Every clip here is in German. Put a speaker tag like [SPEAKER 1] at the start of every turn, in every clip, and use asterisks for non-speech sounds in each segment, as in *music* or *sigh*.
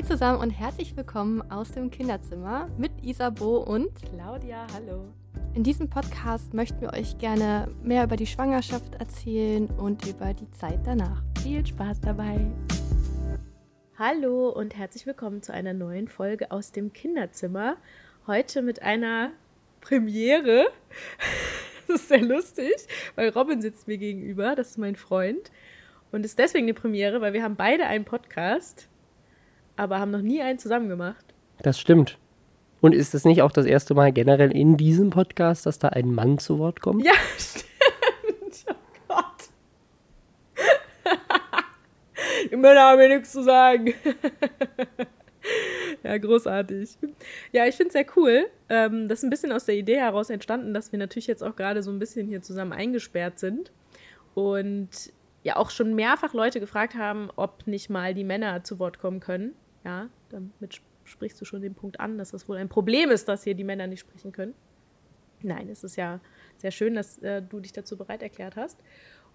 [SPEAKER 1] Hi zusammen und herzlich willkommen aus dem Kinderzimmer mit Isabo und
[SPEAKER 2] Claudia. Hallo.
[SPEAKER 1] In diesem Podcast möchten wir euch gerne mehr über die Schwangerschaft erzählen und über die Zeit danach.
[SPEAKER 2] Viel Spaß dabei. Hallo und herzlich willkommen zu einer neuen Folge aus dem Kinderzimmer. Heute mit einer Premiere. *laughs* Das ist sehr lustig, weil Robin sitzt mir gegenüber, das ist mein Freund. Und ist deswegen eine Premiere, weil wir haben beide einen Podcast, aber haben noch nie einen zusammen gemacht.
[SPEAKER 3] Das stimmt. Und ist es nicht auch das erste Mal generell in diesem Podcast, dass da ein Mann zu Wort kommt?
[SPEAKER 2] Ja, *laughs* stimmt. Oh Gott. *laughs* Die Männer haben mir nichts zu sagen. *laughs* ja, großartig. Ja, ich finde es sehr cool. Ähm, das ist ein bisschen aus der Idee heraus entstanden, dass wir natürlich jetzt auch gerade so ein bisschen hier zusammen eingesperrt sind. Und ja auch schon mehrfach Leute gefragt haben, ob nicht mal die Männer zu Wort kommen können. Ja, damit sprichst du schon den Punkt an, dass das wohl ein Problem ist, dass hier die Männer nicht sprechen können. Nein, es ist ja sehr schön, dass äh, du dich dazu bereit erklärt hast.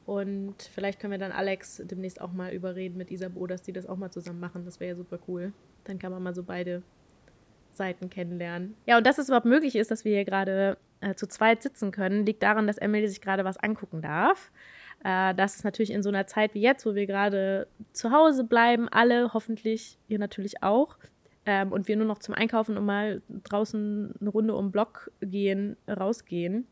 [SPEAKER 2] Und vielleicht können wir dann Alex demnächst auch mal überreden mit Isabo, dass die das auch mal zusammen machen. Das wäre ja super cool. Dann kann man mal so beide Seiten kennenlernen. Ja, und dass es überhaupt möglich ist, dass wir hier gerade äh, zu zweit sitzen können, liegt daran, dass Emily sich gerade was angucken darf. Äh, das ist natürlich in so einer Zeit wie jetzt, wo wir gerade zu Hause bleiben, alle hoffentlich, ihr natürlich auch, ähm, und wir nur noch zum Einkaufen und mal draußen eine Runde um den Block gehen, rausgehen,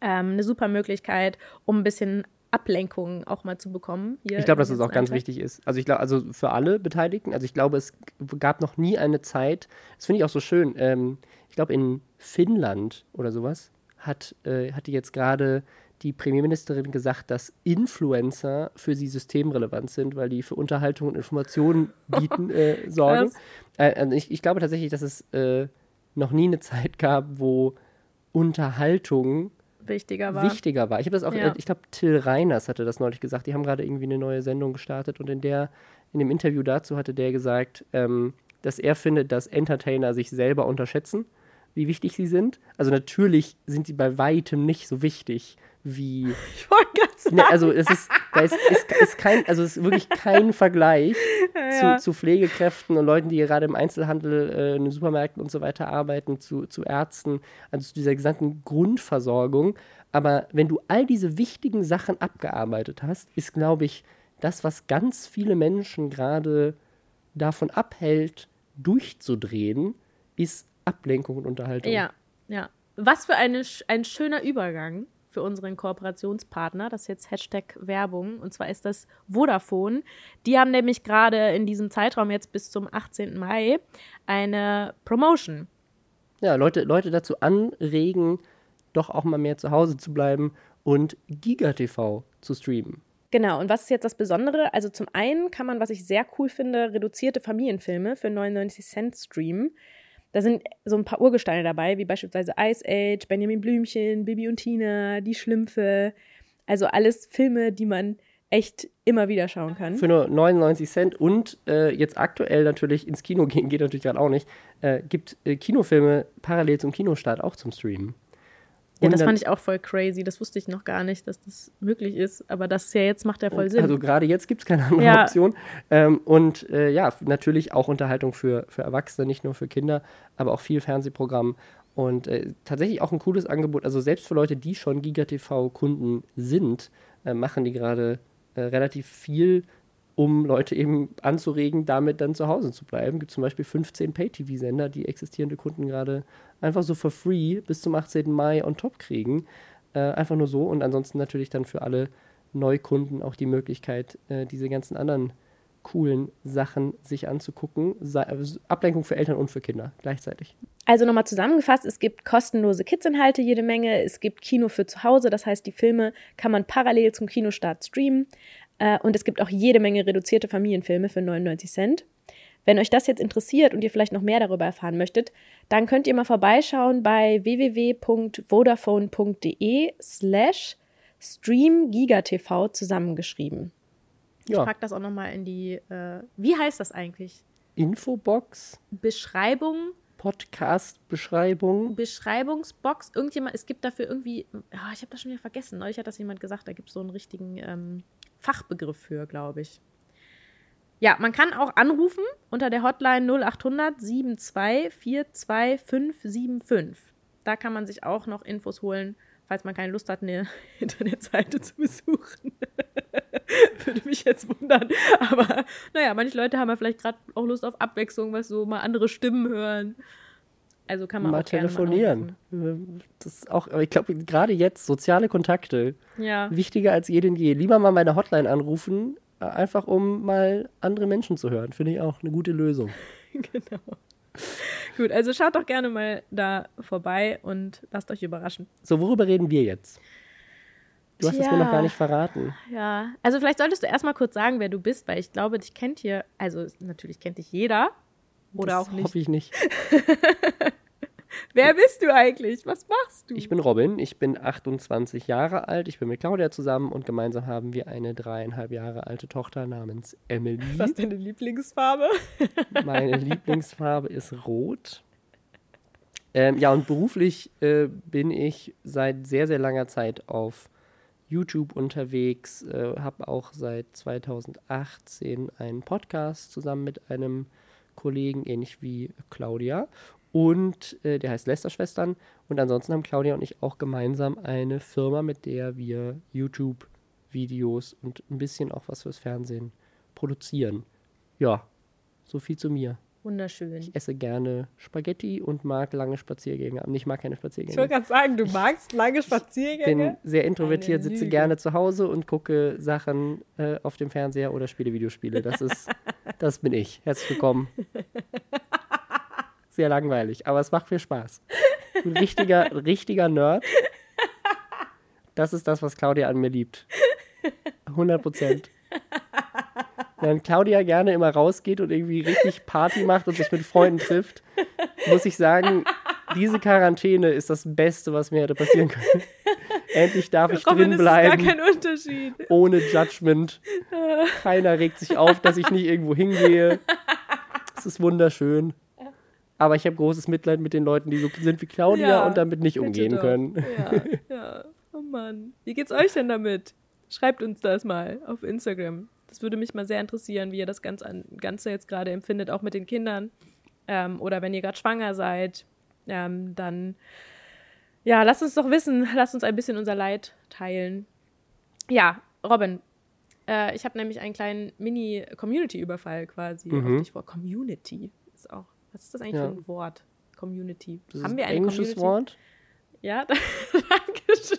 [SPEAKER 2] ähm, eine super Möglichkeit, um ein bisschen Ablenkung auch mal zu bekommen.
[SPEAKER 3] ich glaube, dass es auch ganz wichtig ist. Also ich glaube, also für alle Beteiligten, also ich glaube, es gab noch nie eine Zeit, das finde ich auch so schön, ähm, ich glaube in Finnland oder sowas hat, äh, hat die jetzt gerade die Premierministerin gesagt, dass Influencer für sie systemrelevant sind, weil die für Unterhaltung und Informationen *laughs* bieten, äh, sorgen. Äh, also ich, ich, glaube tatsächlich, dass es äh, noch nie eine Zeit gab, wo Unterhaltung
[SPEAKER 2] wichtiger war.
[SPEAKER 3] Wichtiger war. Ich habe das auch, ja. ich glaube, Till Reiners hatte das neulich gesagt. Die haben gerade irgendwie eine neue Sendung gestartet und in der, in dem Interview dazu hatte der gesagt, ähm, dass er findet, dass Entertainer sich selber unterschätzen, wie wichtig sie sind. Also natürlich sind sie bei weitem nicht so wichtig wie. *laughs*
[SPEAKER 2] Ich wollte *laughs* ganz sagen.
[SPEAKER 3] Ne, also es ist, da ist, ist, ist, kein, also es ist wirklich kein *laughs* Vergleich ja. zu, zu, Pflegekräften und Leuten, die gerade im Einzelhandel, äh, in den Supermärkten und so weiter arbeiten, zu, zu Ärzten, also zu dieser gesamten Grundversorgung. Aber wenn du all diese wichtigen Sachen abgearbeitet hast, ist, glaube ich, das, was ganz viele Menschen gerade davon abhält, durchzudrehen, ist Ablenkung und Unterhaltung.
[SPEAKER 2] Ja, ja. Was für eine, ein schöner Übergang für unseren Kooperationspartner. Das ist jetzt Hashtag Werbung. Und zwar ist das Vodafone. Die haben nämlich gerade in diesem Zeitraum jetzt bis zum 18. Mai eine Promotion.
[SPEAKER 3] Ja, Leute, Leute dazu anregen, doch auch mal mehr zu Hause zu bleiben und GigaTV zu streamen.
[SPEAKER 2] Genau, und was ist jetzt das Besondere? Also zum einen kann man, was ich sehr cool finde, reduzierte Familienfilme für 99 Cent streamen. Da sind so ein paar Urgesteine dabei, wie beispielsweise Ice Age, Benjamin Blümchen, Bibi und Tina, Die Schlümpfe. Also alles Filme, die man echt immer wieder schauen kann.
[SPEAKER 3] Für nur 99 Cent und äh, jetzt aktuell natürlich ins Kino gehen, geht natürlich gerade auch nicht, äh, gibt äh, Kinofilme parallel zum Kinostart auch zum Streamen.
[SPEAKER 2] Ja, das fand ich auch voll crazy. Das wusste ich noch gar nicht, dass das möglich ist. Aber das ist ja jetzt macht ja voll Sinn.
[SPEAKER 3] Also gerade jetzt gibt es keine andere ja. Option. Ähm, und äh, ja, natürlich auch Unterhaltung für, für Erwachsene, nicht nur für Kinder, aber auch viel Fernsehprogramm. Und äh, tatsächlich auch ein cooles Angebot. Also selbst für Leute, die schon GigaTV-Kunden sind, äh, machen die gerade äh, relativ viel um Leute eben anzuregen, damit dann zu Hause zu bleiben. Es Gibt zum Beispiel 15 Pay-TV-Sender, die existierende Kunden gerade einfach so for free bis zum 18. Mai on top kriegen. Äh, einfach nur so und ansonsten natürlich dann für alle Neukunden auch die Möglichkeit, äh, diese ganzen anderen coolen Sachen sich anzugucken. Ablenkung für Eltern und für Kinder gleichzeitig.
[SPEAKER 2] Also nochmal zusammengefasst, es gibt kostenlose Kids-Inhalte jede Menge, es gibt Kino für zu Hause, das heißt, die Filme kann man parallel zum Kinostart streamen. Äh, und es gibt auch jede Menge reduzierte Familienfilme für 99 Cent. Wenn euch das jetzt interessiert und ihr vielleicht noch mehr darüber erfahren möchtet, dann könnt ihr mal vorbeischauen bei www.vodafone.de slash streamgigatv zusammengeschrieben. Ja. Ich packe das auch nochmal in die, äh, wie heißt das eigentlich?
[SPEAKER 3] Infobox?
[SPEAKER 2] Beschreibung?
[SPEAKER 3] Podcast-Beschreibung?
[SPEAKER 2] Beschreibungsbox. Irgendjemand, es gibt dafür irgendwie, oh, ich habe das schon wieder vergessen. Neulich hat das jemand gesagt, da gibt es so einen richtigen ähm, Fachbegriff für, glaube ich. Ja, man kann auch anrufen unter der Hotline 0800 72 42 575. Da kann man sich auch noch Infos holen, falls man keine Lust hat, eine *laughs* Internetseite zu besuchen. *laughs* Würde mich jetzt wundern. Aber naja, manche Leute haben ja vielleicht gerade auch Lust auf Abwechslung, was so mal andere Stimmen hören. Also kann man
[SPEAKER 3] mal
[SPEAKER 2] auch
[SPEAKER 3] telefonieren.
[SPEAKER 2] Mal
[SPEAKER 3] das ist auch, aber ich glaube, gerade jetzt soziale Kontakte
[SPEAKER 2] ja,
[SPEAKER 3] wichtiger als je denn je. Lieber mal meine Hotline anrufen, äh, einfach um mal andere Menschen zu hören. Finde ich auch eine gute Lösung. *laughs*
[SPEAKER 2] genau. Gut, also schaut doch gerne mal da vorbei und lasst euch überraschen.
[SPEAKER 3] So, worüber reden wir jetzt? Du hast es mir noch gar nicht verraten.
[SPEAKER 2] Ja, also vielleicht solltest du erstmal kurz sagen, wer du bist, weil ich glaube, dich kennt hier, also natürlich kennt dich jeder. Oder
[SPEAKER 3] das
[SPEAKER 2] auch nicht.
[SPEAKER 3] Hoffe ich nicht. *laughs*
[SPEAKER 2] Wer bist du eigentlich? Was machst du?
[SPEAKER 3] Ich bin Robin, ich bin 28 Jahre alt, ich bin mit Claudia zusammen und gemeinsam haben wir eine dreieinhalb Jahre alte Tochter namens Emily.
[SPEAKER 2] Was ist deine Lieblingsfarbe? *laughs*
[SPEAKER 3] Meine Lieblingsfarbe ist rot. Ähm, ja, und beruflich äh, bin ich seit sehr, sehr langer Zeit auf YouTube unterwegs, äh, habe auch seit 2018 einen Podcast zusammen mit einem Kollegen, ähnlich wie Claudia. Und äh, der heißt Lästerschwestern. Und ansonsten haben Claudia und ich auch gemeinsam eine Firma, mit der wir YouTube-Videos und ein bisschen auch was fürs Fernsehen produzieren. Ja, so viel zu mir.
[SPEAKER 2] Wunderschön.
[SPEAKER 3] Ich esse gerne Spaghetti und mag lange Spaziergänge. Ich mag keine
[SPEAKER 2] Ich
[SPEAKER 3] Spaziergänge.
[SPEAKER 2] wollte gerade sagen, du magst lange
[SPEAKER 3] bin
[SPEAKER 2] Spaziergänge.
[SPEAKER 3] sehr introvertiert, sitze gerne zu Hause und gucke Sachen äh, auf dem Fernseher oder spiele Videospiele. Das ist, *laughs* das bin ich. Herzlich willkommen. *laughs* Sehr langweilig, aber es macht viel Spaß. Ein richtiger, *laughs* richtiger Nerd. Das ist das, was Claudia an mir liebt. 100 Prozent. Wenn Claudia gerne immer rausgeht und irgendwie richtig Party macht und sich mit Freunden trifft, muss ich sagen, diese Quarantäne ist das Beste, was mir hätte passieren können. Endlich darf ich
[SPEAKER 2] Robin,
[SPEAKER 3] drin
[SPEAKER 2] ist es gar
[SPEAKER 3] bleiben,
[SPEAKER 2] kein Unterschied.
[SPEAKER 3] ohne Judgment. Keiner regt sich auf, dass ich nicht irgendwo hingehe. Es ist wunderschön. Aber ich habe großes Mitleid mit den Leuten, die so sind wie Claudia
[SPEAKER 2] Ja,
[SPEAKER 3] und damit nicht umgehen
[SPEAKER 2] doch.
[SPEAKER 3] können.
[SPEAKER 2] Ja, ja. Oh Mann. Wie geht's euch denn damit? Schreibt uns das mal auf Instagram. Das würde mich mal sehr interessieren, wie ihr das Ganze, an- Ganze jetzt gerade empfindet, auch mit den Kindern. Ähm, oder wenn ihr gerade schwanger seid, ähm, dann ja, lasst uns doch wissen, lasst uns ein bisschen unser Leid teilen. Ja, Robin, äh, ich habe nämlich einen kleinen Mini-Community-Überfall quasi
[SPEAKER 3] Mhm.
[SPEAKER 2] auf dich vor. Community ist auch. Was ist das eigentlich
[SPEAKER 3] Ja.
[SPEAKER 2] für ein Wort? Community.
[SPEAKER 3] Das
[SPEAKER 2] Haben wir
[SPEAKER 3] ein englisches
[SPEAKER 2] Community?
[SPEAKER 3] Wort.
[SPEAKER 2] Ja, *laughs* Dankeschön.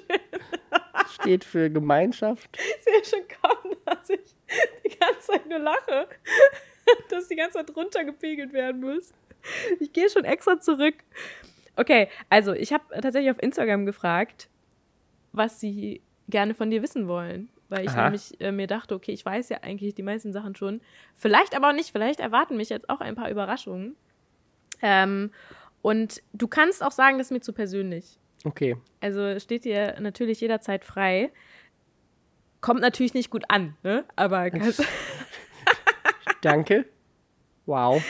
[SPEAKER 3] Steht für Gemeinschaft. *laughs*
[SPEAKER 2] Ich sehe schon kommen, dass ich *laughs* die ganze Zeit nur lache. *laughs* Dass die ganze Zeit runtergepegelt werden muss. Ich gehe schon extra zurück. Okay, also ich habe tatsächlich auf Instagram gefragt, was sie gerne von dir wissen wollen. Weil ich
[SPEAKER 3] Aha.
[SPEAKER 2] nämlich äh, mir dachte, okay, ich weiß ja eigentlich die meisten Sachen schon. Vielleicht aber auch nicht. Vielleicht erwarten mich jetzt auch ein paar Überraschungen. Ähm, und du kannst auch sagen, das ist mir zu persönlich.
[SPEAKER 3] Okay.
[SPEAKER 2] Also steht dir natürlich jederzeit frei. Kommt natürlich nicht gut an, ne? Aber ganz, *laughs*
[SPEAKER 3] Danke. Wow.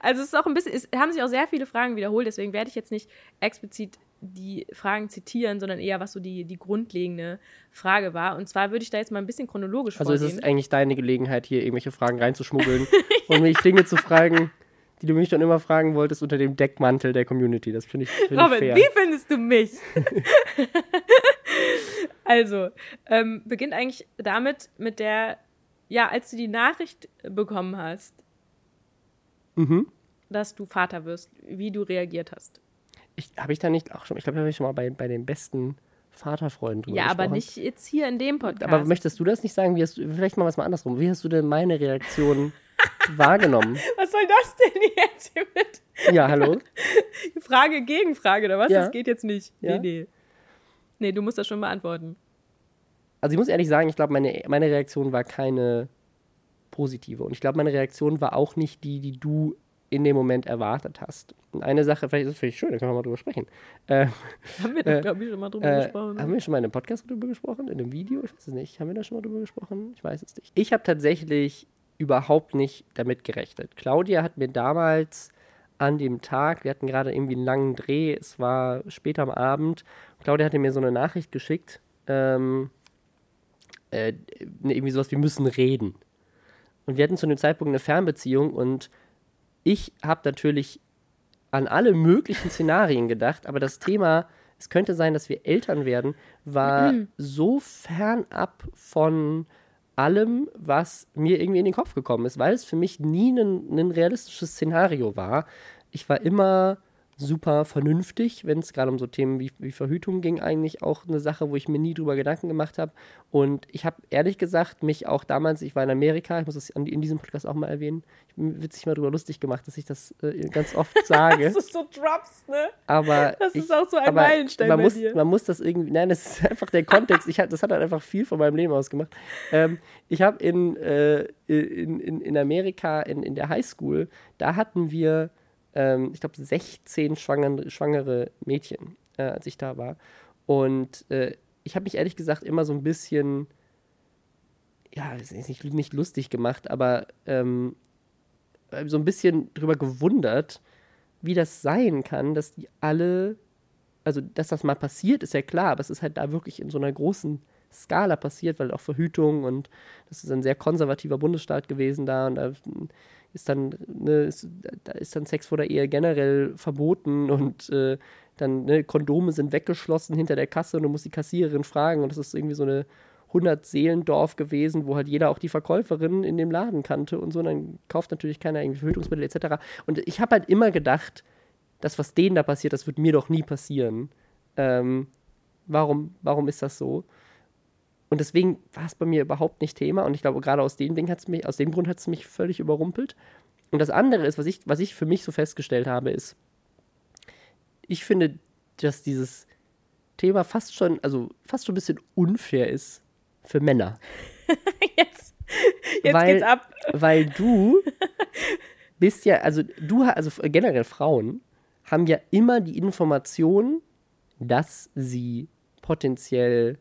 [SPEAKER 2] also es ist auch ein bisschen, es haben sich auch sehr viele Fragen wiederholt, deswegen werde ich jetzt nicht explizit die Fragen zitieren, sondern eher, was so die, die grundlegende Frage war. Und zwar würde ich da jetzt mal ein bisschen chronologisch
[SPEAKER 3] Also es
[SPEAKER 2] vorgehen.
[SPEAKER 3] ist eigentlich deine Gelegenheit, hier irgendwelche Fragen *laughs* reinzuschmuggeln und mich Dinge zu fragen, die du mich schon immer fragen wolltest unter dem Deckmantel der Community. Das finde ich, find ich
[SPEAKER 2] Robin,
[SPEAKER 3] fair.
[SPEAKER 2] wie findest du mich? *laughs* also, ähm, beginnt eigentlich damit, mit der, ja, als du die Nachricht bekommen hast,
[SPEAKER 3] Mhm.
[SPEAKER 2] dass du Vater wirst, wie du reagiert hast.
[SPEAKER 3] Ich, habe ich da nicht auch schon, ich glaube, da habe ich schon mal bei, bei den besten Vaterfreunden drüber
[SPEAKER 2] Ja, aber
[SPEAKER 3] gesprochen.
[SPEAKER 2] nicht jetzt hier in dem Podcast.
[SPEAKER 3] Aber möchtest du das nicht sagen? Wie hast du, vielleicht mal was mal andersrum. Wie hast du denn meine Reaktion *laughs* wahrgenommen?
[SPEAKER 2] Was soll das denn jetzt hier mit
[SPEAKER 3] Ja, hallo? *laughs*
[SPEAKER 2] Frage gegen Frage oder was?
[SPEAKER 3] Ja.
[SPEAKER 2] Das geht jetzt nicht.
[SPEAKER 3] Ja.
[SPEAKER 2] Nee, nee. Nee, du musst das schon beantworten.
[SPEAKER 3] Also ich muss ehrlich sagen, ich glaube, meine, meine Reaktion war keine positive. Und ich glaube, meine Reaktion war auch nicht die, die du in dem Moment erwartet hast. Und eine Sache, vielleicht ist es vielleicht schön, da können wir mal drüber sprechen. Äh,
[SPEAKER 2] Haben wir da, glaube ich, schon mal drüber
[SPEAKER 3] Äh,
[SPEAKER 2] gesprochen.
[SPEAKER 3] haben wir schon mal in einem Podcast drüber gesprochen? In einem Video? Ich weiß es nicht. Haben wir da schon mal drüber gesprochen? Ich weiß es nicht. Ich habe tatsächlich überhaupt nicht damit gerechnet. Claudia hat mir damals an dem Tag, wir hatten gerade irgendwie einen langen Dreh, es war spät am Abend, Claudia hatte mir so eine Nachricht geschickt, ähm, äh, ne, irgendwie sowas, wir müssen reden. Und wir hatten zu dem Zeitpunkt eine Fernbeziehung und ich habe natürlich an alle möglichen Szenarien gedacht, aber das Thema, es könnte sein, dass wir Eltern werden, war mhm. so fernab von allem, was mir irgendwie in den Kopf gekommen ist, weil es für mich nie ein realistisches Szenario war. Ich war immer super vernünftig, wenn es gerade um so Themen wie, wie, Verhütung ging, eigentlich auch eine Sache, wo ich mir nie drüber Gedanken gemacht habe. Und ich habe ehrlich gesagt mich auch damals, ich war in Amerika, ich muss das in diesem Podcast auch mal erwähnen, ich bin witzig mal drüber lustig gemacht, dass ich das äh, ganz oft *laughs* sage.
[SPEAKER 2] das ist so Drops, ne?
[SPEAKER 3] Aber
[SPEAKER 2] das
[SPEAKER 3] ich,
[SPEAKER 2] ist auch so ein Meilenstein
[SPEAKER 3] man
[SPEAKER 2] bei
[SPEAKER 3] muss,
[SPEAKER 2] dir.
[SPEAKER 3] Man muss das irgendwie, nein, das ist einfach der Kontext. ich hab, das hat halt einfach viel von meinem Leben ausgemacht. Ähm, ich habe in, äh, in, in, in Amerika, in, in der Highschool, da hatten wir ähm, ich glaube, 16 schwangere, schwangere Mädchen, äh, als ich da war. Und äh, ich habe mich ehrlich gesagt immer so ein bisschen, ja, nicht, nicht lustig gemacht, aber ähm, so ein bisschen drüber gewundert, wie das sein kann, dass die alle, also dass das mal passiert, ist ja klar, aber es ist halt da wirklich in so einer großen Skala passiert, weil auch Verhütung und das ist ein sehr konservativer Bundesstaat gewesen da und da ist dann, ne, ist, da ist dann Sex vor der Ehe generell verboten und äh, dann, ne, Kondome sind weggeschlossen hinter der Kasse und du musst die Kassiererin fragen und das ist irgendwie so eine 100-Seelendorf gewesen, wo halt jeder auch die Verkäuferin in dem Laden kannte und so. Und dann kauft natürlich keiner irgendwie Verhütungsmittel etc. Und ich habe halt immer gedacht, das, was denen da passiert, das wird mir doch nie passieren. Ähm, warum, warum ist das so? Und deswegen war es bei mir überhaupt nicht Thema. Und ich glaube, gerade aus dem Ding hat's mich, aus dem Grund hat es mich völlig überrumpelt. Und das andere ist, was ich, was ich für mich so festgestellt habe, ist, ich finde, dass dieses Thema fast schon, also fast schon ein bisschen unfair ist für Männer. *laughs*
[SPEAKER 2] jetzt jetzt
[SPEAKER 3] weil,
[SPEAKER 2] geht's ab.
[SPEAKER 3] Weil du bist ja, also du, also generell Frauen haben ja immer die Information, dass sie potenziell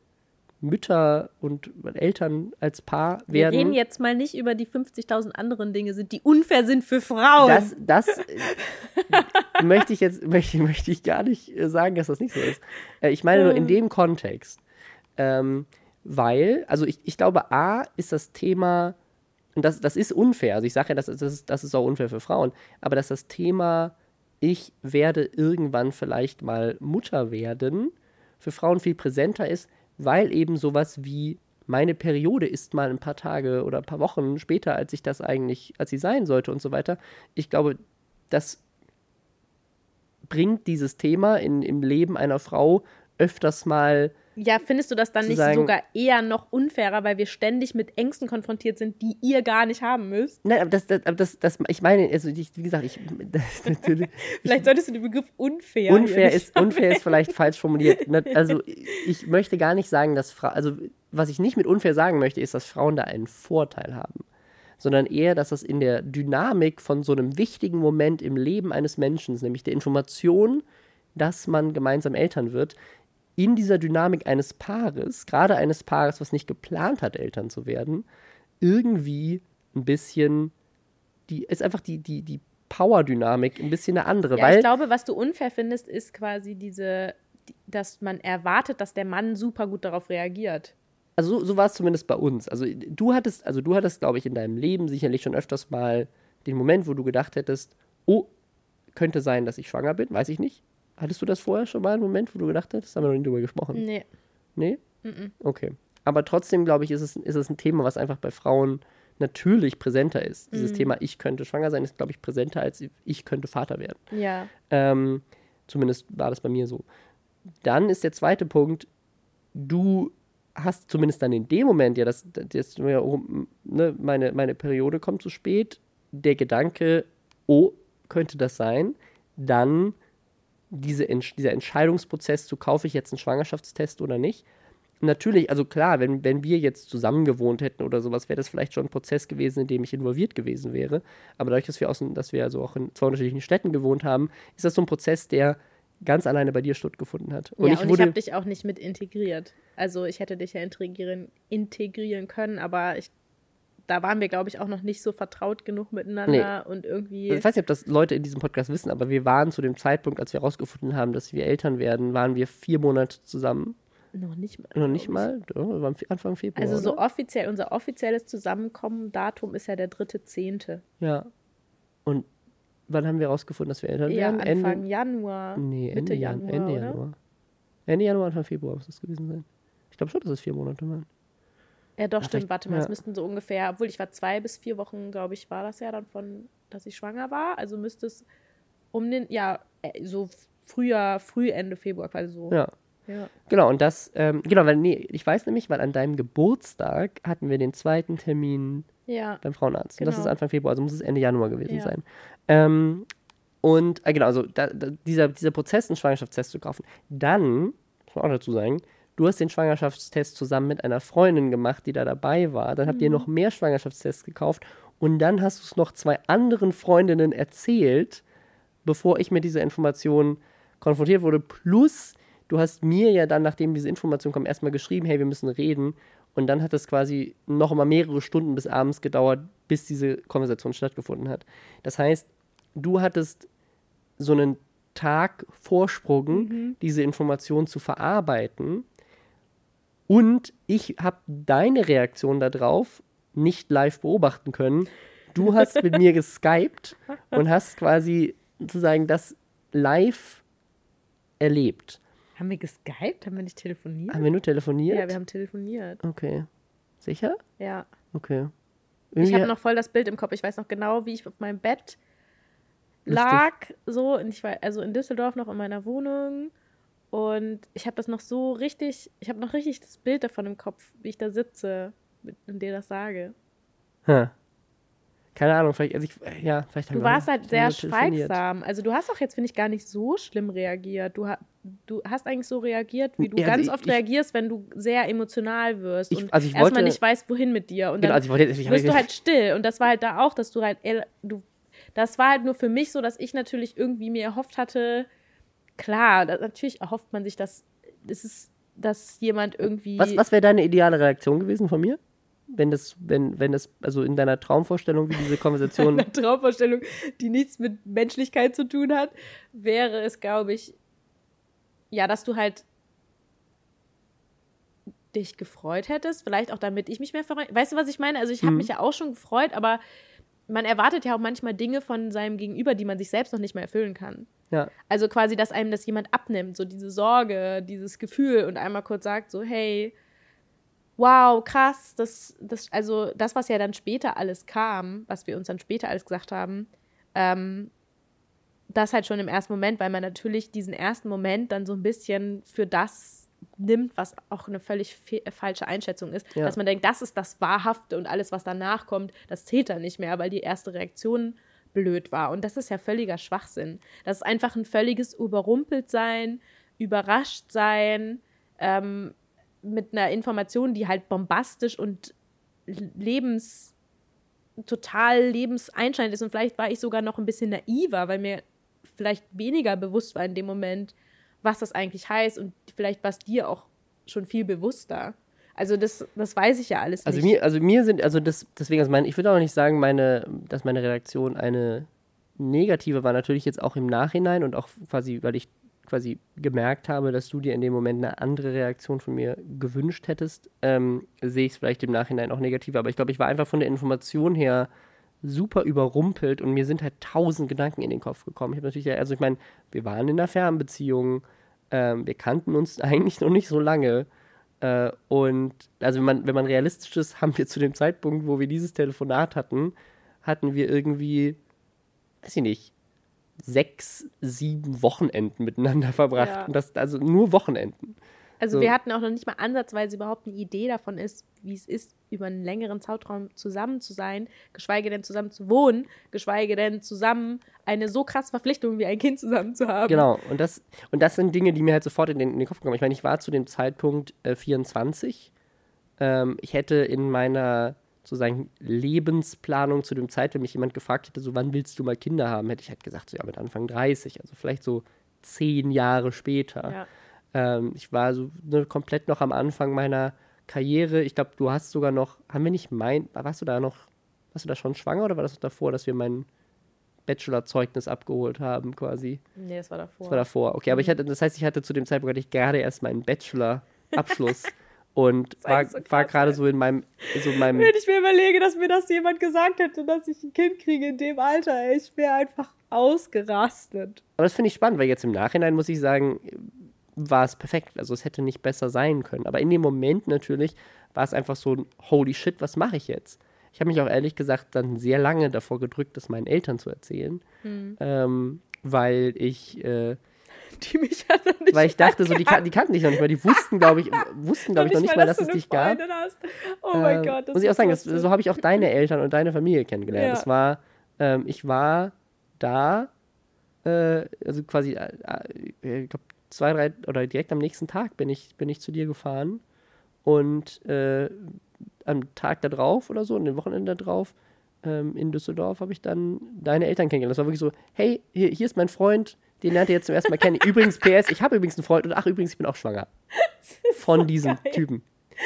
[SPEAKER 3] Mütter und Eltern als Paar werden.
[SPEAKER 2] Wir reden jetzt mal nicht über die 50.000 anderen Dinge, sind, die unfair sind für Frauen.
[SPEAKER 3] Das, das äh, *laughs* möchte ich jetzt möchte, möchte ich gar nicht äh, sagen, dass das nicht so ist. Äh, ich meine nur in dem Kontext. Ähm, weil, also ich, ich glaube, A ist das Thema, und das, das ist unfair, also ich sage ja, das, das, ist, das ist auch unfair für Frauen, aber dass das Thema, ich werde irgendwann vielleicht mal Mutter werden, für Frauen viel präsenter ist, weil eben sowas wie meine Periode ist mal ein paar Tage oder ein paar Wochen später, als ich das eigentlich, als sie sein sollte und so weiter. Ich glaube, das bringt dieses Thema in, im Leben einer Frau öfters mal
[SPEAKER 2] ja, findest du das dann nicht sagen, sogar eher noch unfairer, weil wir ständig mit Ängsten konfrontiert sind, die ihr gar nicht haben müsst?
[SPEAKER 3] Nein, aber das, das, das, das ich meine, also ich, wie gesagt, ich. *laughs*
[SPEAKER 2] Natürlich, *laughs* vielleicht solltest du den Begriff unfair.
[SPEAKER 3] Unfair ist, unfair ist vielleicht falsch formuliert. *laughs* Also ich möchte gar nicht sagen, dass Frauen, also was ich nicht mit unfair sagen möchte, ist, dass Frauen da einen Vorteil haben. Sondern eher, dass das in der Dynamik von so einem wichtigen Moment im Leben eines Menschen, nämlich der Information, dass man gemeinsam Eltern wird, in dieser Dynamik eines Paares, gerade eines Paares, was nicht geplant hat, Eltern zu werden, irgendwie ein bisschen, die ist einfach die, die, die Power-Dynamik ein bisschen eine andere.
[SPEAKER 2] Ja,
[SPEAKER 3] weil
[SPEAKER 2] ich glaube, was du unfair findest, ist quasi diese, dass man erwartet, dass der Mann super gut darauf reagiert.
[SPEAKER 3] Also so, so war es zumindest bei uns. Also du hattest, also du hattest, glaube ich, in deinem Leben sicherlich schon öfters mal den Moment, wo du gedacht hättest, oh, könnte sein, dass ich schwanger bin, weiß ich nicht. Hattest du das vorher schon mal einen Moment, wo du gedacht hast, das haben wir noch nie drüber gesprochen?
[SPEAKER 2] Nee.
[SPEAKER 3] Nee? Mm Okay. Aber trotzdem, glaube ich, ist es, ist es ein Thema, was einfach bei Frauen natürlich präsenter ist. Dieses mm. Thema, ich könnte schwanger sein, ist, glaube ich, präsenter als ich könnte Vater werden.
[SPEAKER 2] Ja.
[SPEAKER 3] Ähm, zumindest war das bei mir so. Dann ist der zweite Punkt, du hast zumindest dann in dem Moment, ja, das, das ne, meine, meine Periode kommt zu spät, der Gedanke, oh, könnte das sein, dann diese, dieser Entscheidungsprozess zu, kaufe ich jetzt einen Schwangerschaftstest oder nicht. Natürlich, also klar, wenn, wenn wir jetzt zusammen gewohnt hätten oder sowas, wäre das vielleicht schon ein Prozess gewesen, in dem ich involviert gewesen wäre. Aber dadurch, dass wir, aus, dass wir also auch in zwei unterschiedlichen Städten gewohnt haben, ist das so ein Prozess, der ganz alleine bei dir stattgefunden hat.
[SPEAKER 2] Und ja, ich, und ich habe dich auch nicht mit integriert. Also ich hätte dich ja integrieren, integrieren können, aber ich da waren wir, glaube ich, auch noch nicht so vertraut genug miteinander nee. und irgendwie.
[SPEAKER 3] Ich weiß nicht, ob das Leute in diesem Podcast wissen, aber wir waren zu dem Zeitpunkt, als wir herausgefunden haben, dass wir Eltern werden, waren wir vier Monate zusammen.
[SPEAKER 2] Noch nicht mal.
[SPEAKER 3] Noch nicht mal? Ja, war Anfang Februar.
[SPEAKER 2] Also so
[SPEAKER 3] oder?
[SPEAKER 2] offiziell, unser offizielles Zusammenkommen-Datum ist ja der dritte Zehnte.
[SPEAKER 3] Ja. Und wann haben wir herausgefunden, dass wir Eltern
[SPEAKER 2] Ja,
[SPEAKER 3] werden?
[SPEAKER 2] Anfang
[SPEAKER 3] Ende,
[SPEAKER 2] Januar.
[SPEAKER 3] nee,
[SPEAKER 2] Mitte
[SPEAKER 3] Ende Januar. Ende? Januar. Ende Januar, Anfang Februar muss das gewesen sein. Ich glaube schon, dass es vier Monate waren.
[SPEAKER 2] Ja, doch,
[SPEAKER 3] Ja,
[SPEAKER 2] stimmt. Warte mal, es
[SPEAKER 3] ja.
[SPEAKER 2] müssten so ungefähr, obwohl ich war zwei bis vier Wochen, glaube ich, war das ja dann von, dass ich schwanger war. Also müsste es um den, ja, äh, so Frühjahr, früh Ende Februar quasi so.
[SPEAKER 3] Ja.
[SPEAKER 2] Ja.
[SPEAKER 3] Genau, und das, ähm, genau, weil, nee, ich weiß nämlich, weil an deinem Geburtstag hatten wir den zweiten Termin
[SPEAKER 2] Ja.
[SPEAKER 3] beim Frauenarzt. Und das
[SPEAKER 2] Genau.
[SPEAKER 3] ist Anfang Februar, also muss es Ende Januar gewesen sein. Ähm, und äh, genau, also da, da, dieser, dieser Prozess, einen Schwangerschaftstest zu kaufen. Dann, muss man auch dazu sagen, du hast den Schwangerschaftstest zusammen mit einer Freundin gemacht, die da dabei war. Dann
[SPEAKER 2] Mhm.
[SPEAKER 3] habt ihr noch mehr Schwangerschaftstests gekauft und dann hast du es noch zwei anderen Freundinnen erzählt, bevor ich mit dieser Information konfrontiert wurde. Plus, du hast mir ja dann, nachdem diese Information kam, erstmal geschrieben, hey, wir müssen reden. Und dann hat es quasi noch mal mehrere Stunden bis abends gedauert, bis diese Konversation stattgefunden hat. Das heißt, du hattest so einen Tag Vorsprung, diese Information zu verarbeiten. Und ich habe deine Reaktion darauf nicht live beobachten können. Du hast mit mir geskypt und hast quasi sozusagen das live erlebt.
[SPEAKER 2] Haben wir geskypt? Haben wir nicht telefoniert?
[SPEAKER 3] Haben wir nur telefoniert?
[SPEAKER 2] Ja, wir haben telefoniert.
[SPEAKER 3] Okay. Sicher?
[SPEAKER 2] Ja.
[SPEAKER 3] Okay.
[SPEAKER 2] Ich
[SPEAKER 3] Irgendwie-
[SPEAKER 2] habe noch voll das Bild im Kopf. Ich weiß noch genau, wie ich auf meinem Bett lag, so, und ich war also in Düsseldorf noch in meiner Wohnung. Und ich habe das noch so richtig, ich habe noch richtig das Bild davon im Kopf, wie ich da sitze und dir das sage.
[SPEAKER 3] Ha. Keine Ahnung, vielleicht, also ich, ja, vielleicht
[SPEAKER 2] Du warst halt sehr schweigsam. Also du hast auch jetzt, finde ich, gar nicht so schlimm reagiert. Du, du hast eigentlich so reagiert, wie du
[SPEAKER 3] Ja, also
[SPEAKER 2] ganz
[SPEAKER 3] ich-
[SPEAKER 2] oft
[SPEAKER 3] ich-
[SPEAKER 2] reagierst, wenn du sehr emotional wirst
[SPEAKER 3] Ich-
[SPEAKER 2] und
[SPEAKER 3] also ich
[SPEAKER 2] erstmal nicht weißt, wohin mit dir. Und
[SPEAKER 3] Genau,
[SPEAKER 2] dann
[SPEAKER 3] also ich wollte
[SPEAKER 2] wirst du halt still. Und das war halt da auch, dass du halt, ey, du, das war halt nur für mich so, dass ich natürlich irgendwie mir erhofft hatte, klar, da, natürlich erhofft man sich, dass, es ist, dass jemand irgendwie.
[SPEAKER 3] Was, was wäre deine ideale Reaktion gewesen von mir? Wenn das, wenn, wenn das, also in deiner Traumvorstellung, wie diese Konversation. *laughs*
[SPEAKER 2] eine Traumvorstellung, die nichts mit Menschlichkeit zu tun hat, wäre es, glaube ich, ja, dass du halt dich gefreut hättest, vielleicht auch damit ich mich mehr freue. Weißt du, was ich meine? Also ich habe
[SPEAKER 3] Mhm.
[SPEAKER 2] mich ja auch schon gefreut, aber man erwartet ja auch manchmal Dinge von seinem Gegenüber, die man sich selbst noch nicht mehr erfüllen kann.
[SPEAKER 3] ja.
[SPEAKER 2] Also quasi, dass einem das jemand abnimmt, so diese Sorge, dieses Gefühl und einmal kurz sagt so, hey, wow, krass, das, das, also das, was ja dann später alles kam, was wir uns dann später alles gesagt haben, ähm, das halt schon im ersten Moment, weil man natürlich diesen ersten Moment dann so ein bisschen für das nimmt, was auch eine völlig fe- falsche Einschätzung ist,
[SPEAKER 3] Ja.
[SPEAKER 2] dass man denkt, das ist das Wahrhafte und alles, was danach kommt, das zählt dann nicht mehr, weil die erste Reaktion blöd war. Und das ist ja völliger Schwachsinn. Das ist einfach ein völliges Überrumpeltsein, Überraschtsein, ähm, mit einer Information, die halt bombastisch und lebens total lebenseinschneidend ist. Und vielleicht war ich sogar noch ein bisschen naiver, weil mir vielleicht weniger bewusst war in dem Moment, was das eigentlich heißt und vielleicht war es dir auch schon viel bewusster. Also das, das weiß ich ja alles
[SPEAKER 3] Also
[SPEAKER 2] nicht.
[SPEAKER 3] mir, also mir sind, also das, deswegen, also mein, ich würde auch nicht sagen, meine, dass meine Reaktion eine negative war. Natürlich jetzt auch im Nachhinein und auch quasi, weil ich quasi gemerkt habe, dass du dir in dem Moment eine andere Reaktion von mir gewünscht hättest, ähm, sehe ich es vielleicht im Nachhinein auch negativ. Aber ich glaube, ich war einfach von der Information her super überrumpelt und mir sind halt tausend Gedanken in den Kopf gekommen. Ich habe natürlich, also ich meine, wir waren in einer Fernbeziehung, ähm, wir kannten uns *laughs* eigentlich noch nicht so lange. Äh, und also wenn man, wenn man realistisch ist, haben wir zu dem Zeitpunkt, wo wir dieses Telefonat hatten, hatten wir irgendwie, weiß ich nicht, sechs, sieben Wochenenden miteinander *laughs* verbracht.
[SPEAKER 2] Ja.
[SPEAKER 3] Und das, also nur Wochenenden.
[SPEAKER 2] Also
[SPEAKER 3] So.
[SPEAKER 2] wir hatten auch noch nicht mal ansatzweise überhaupt eine Idee davon ist, wie es ist, über einen längeren Zeitraum zusammen zu sein, geschweige denn zusammen zu wohnen, geschweige denn zusammen eine so krasse Verpflichtung wie ein Kind zusammen zu haben.
[SPEAKER 3] Genau, und das, und das sind Dinge, die mir halt sofort in den, in den Kopf kommen. Ich meine, ich war zu dem Zeitpunkt äh, 24. Ähm, ich hätte in meiner sozusagen Lebensplanung zu dem Zeit, wenn mich jemand gefragt hätte, so wann willst du mal Kinder haben, hätte ich halt gesagt, so ja, mit Anfang 30, also vielleicht so zehn Jahre später.
[SPEAKER 2] Ja.
[SPEAKER 3] Ähm, ich war so ne, komplett noch am Anfang meiner Karriere. Ich glaube, du hast sogar noch, haben wir nicht mein, warst du da noch, warst du da schon schwanger oder war das noch davor, dass wir mein Bachelorzeugnis abgeholt haben quasi?
[SPEAKER 2] Nee, das war davor.
[SPEAKER 3] Das war davor. Okay, aber ich hatte, das heißt, ich hatte zu dem Zeitpunkt hatte ich gerade erst meinen Bachelor Abschluss. *laughs* Und war, so war gerade so in meinem, so in meinem.
[SPEAKER 2] Wenn ich mir überlege, dass mir das jemand gesagt hätte, dass ich ein Kind kriege in dem Alter, ich wäre einfach ausgerastet.
[SPEAKER 3] Aber das finde ich spannend, weil jetzt im Nachhinein muss ich sagen, war es perfekt. Also es hätte nicht besser sein können. Aber in dem Moment natürlich war es einfach so, holy shit, was mache ich jetzt? Ich habe mich auch ehrlich gesagt dann sehr lange davor gedrückt, das meinen Eltern zu erzählen, mhm. ähm, weil ich äh,
[SPEAKER 2] die mich ja noch nicht
[SPEAKER 3] Weil ich dachte, so, die, die kannten dich noch nicht mal. Die wussten, glaube ich, wussten, glaube ich, noch nicht mal, dass, dass es dich gab.
[SPEAKER 2] Hast. Oh mein äh, Gott.
[SPEAKER 3] Das muss ich auch sagen, das, so habe ich auch deine Eltern und deine Familie kennengelernt. Ja. Das war, ähm, ich war da, äh, also quasi, äh, äh ich glaube, zwei, drei, oder direkt am nächsten Tag bin ich, bin ich zu dir gefahren. Und äh, am Tag da drauf oder so, an dem Wochenende da drauf, ähm, in Düsseldorf, habe ich dann deine Eltern kennengelernt. Das war wirklich so, hey, hier, hier ist mein Freund, den lernt ihr jetzt zum ersten Mal kennen. *laughs* Übrigens, PS, ich habe übrigens einen Freund und ach, übrigens, ich bin auch schwanger. Von so diesem geil. Typen. *laughs*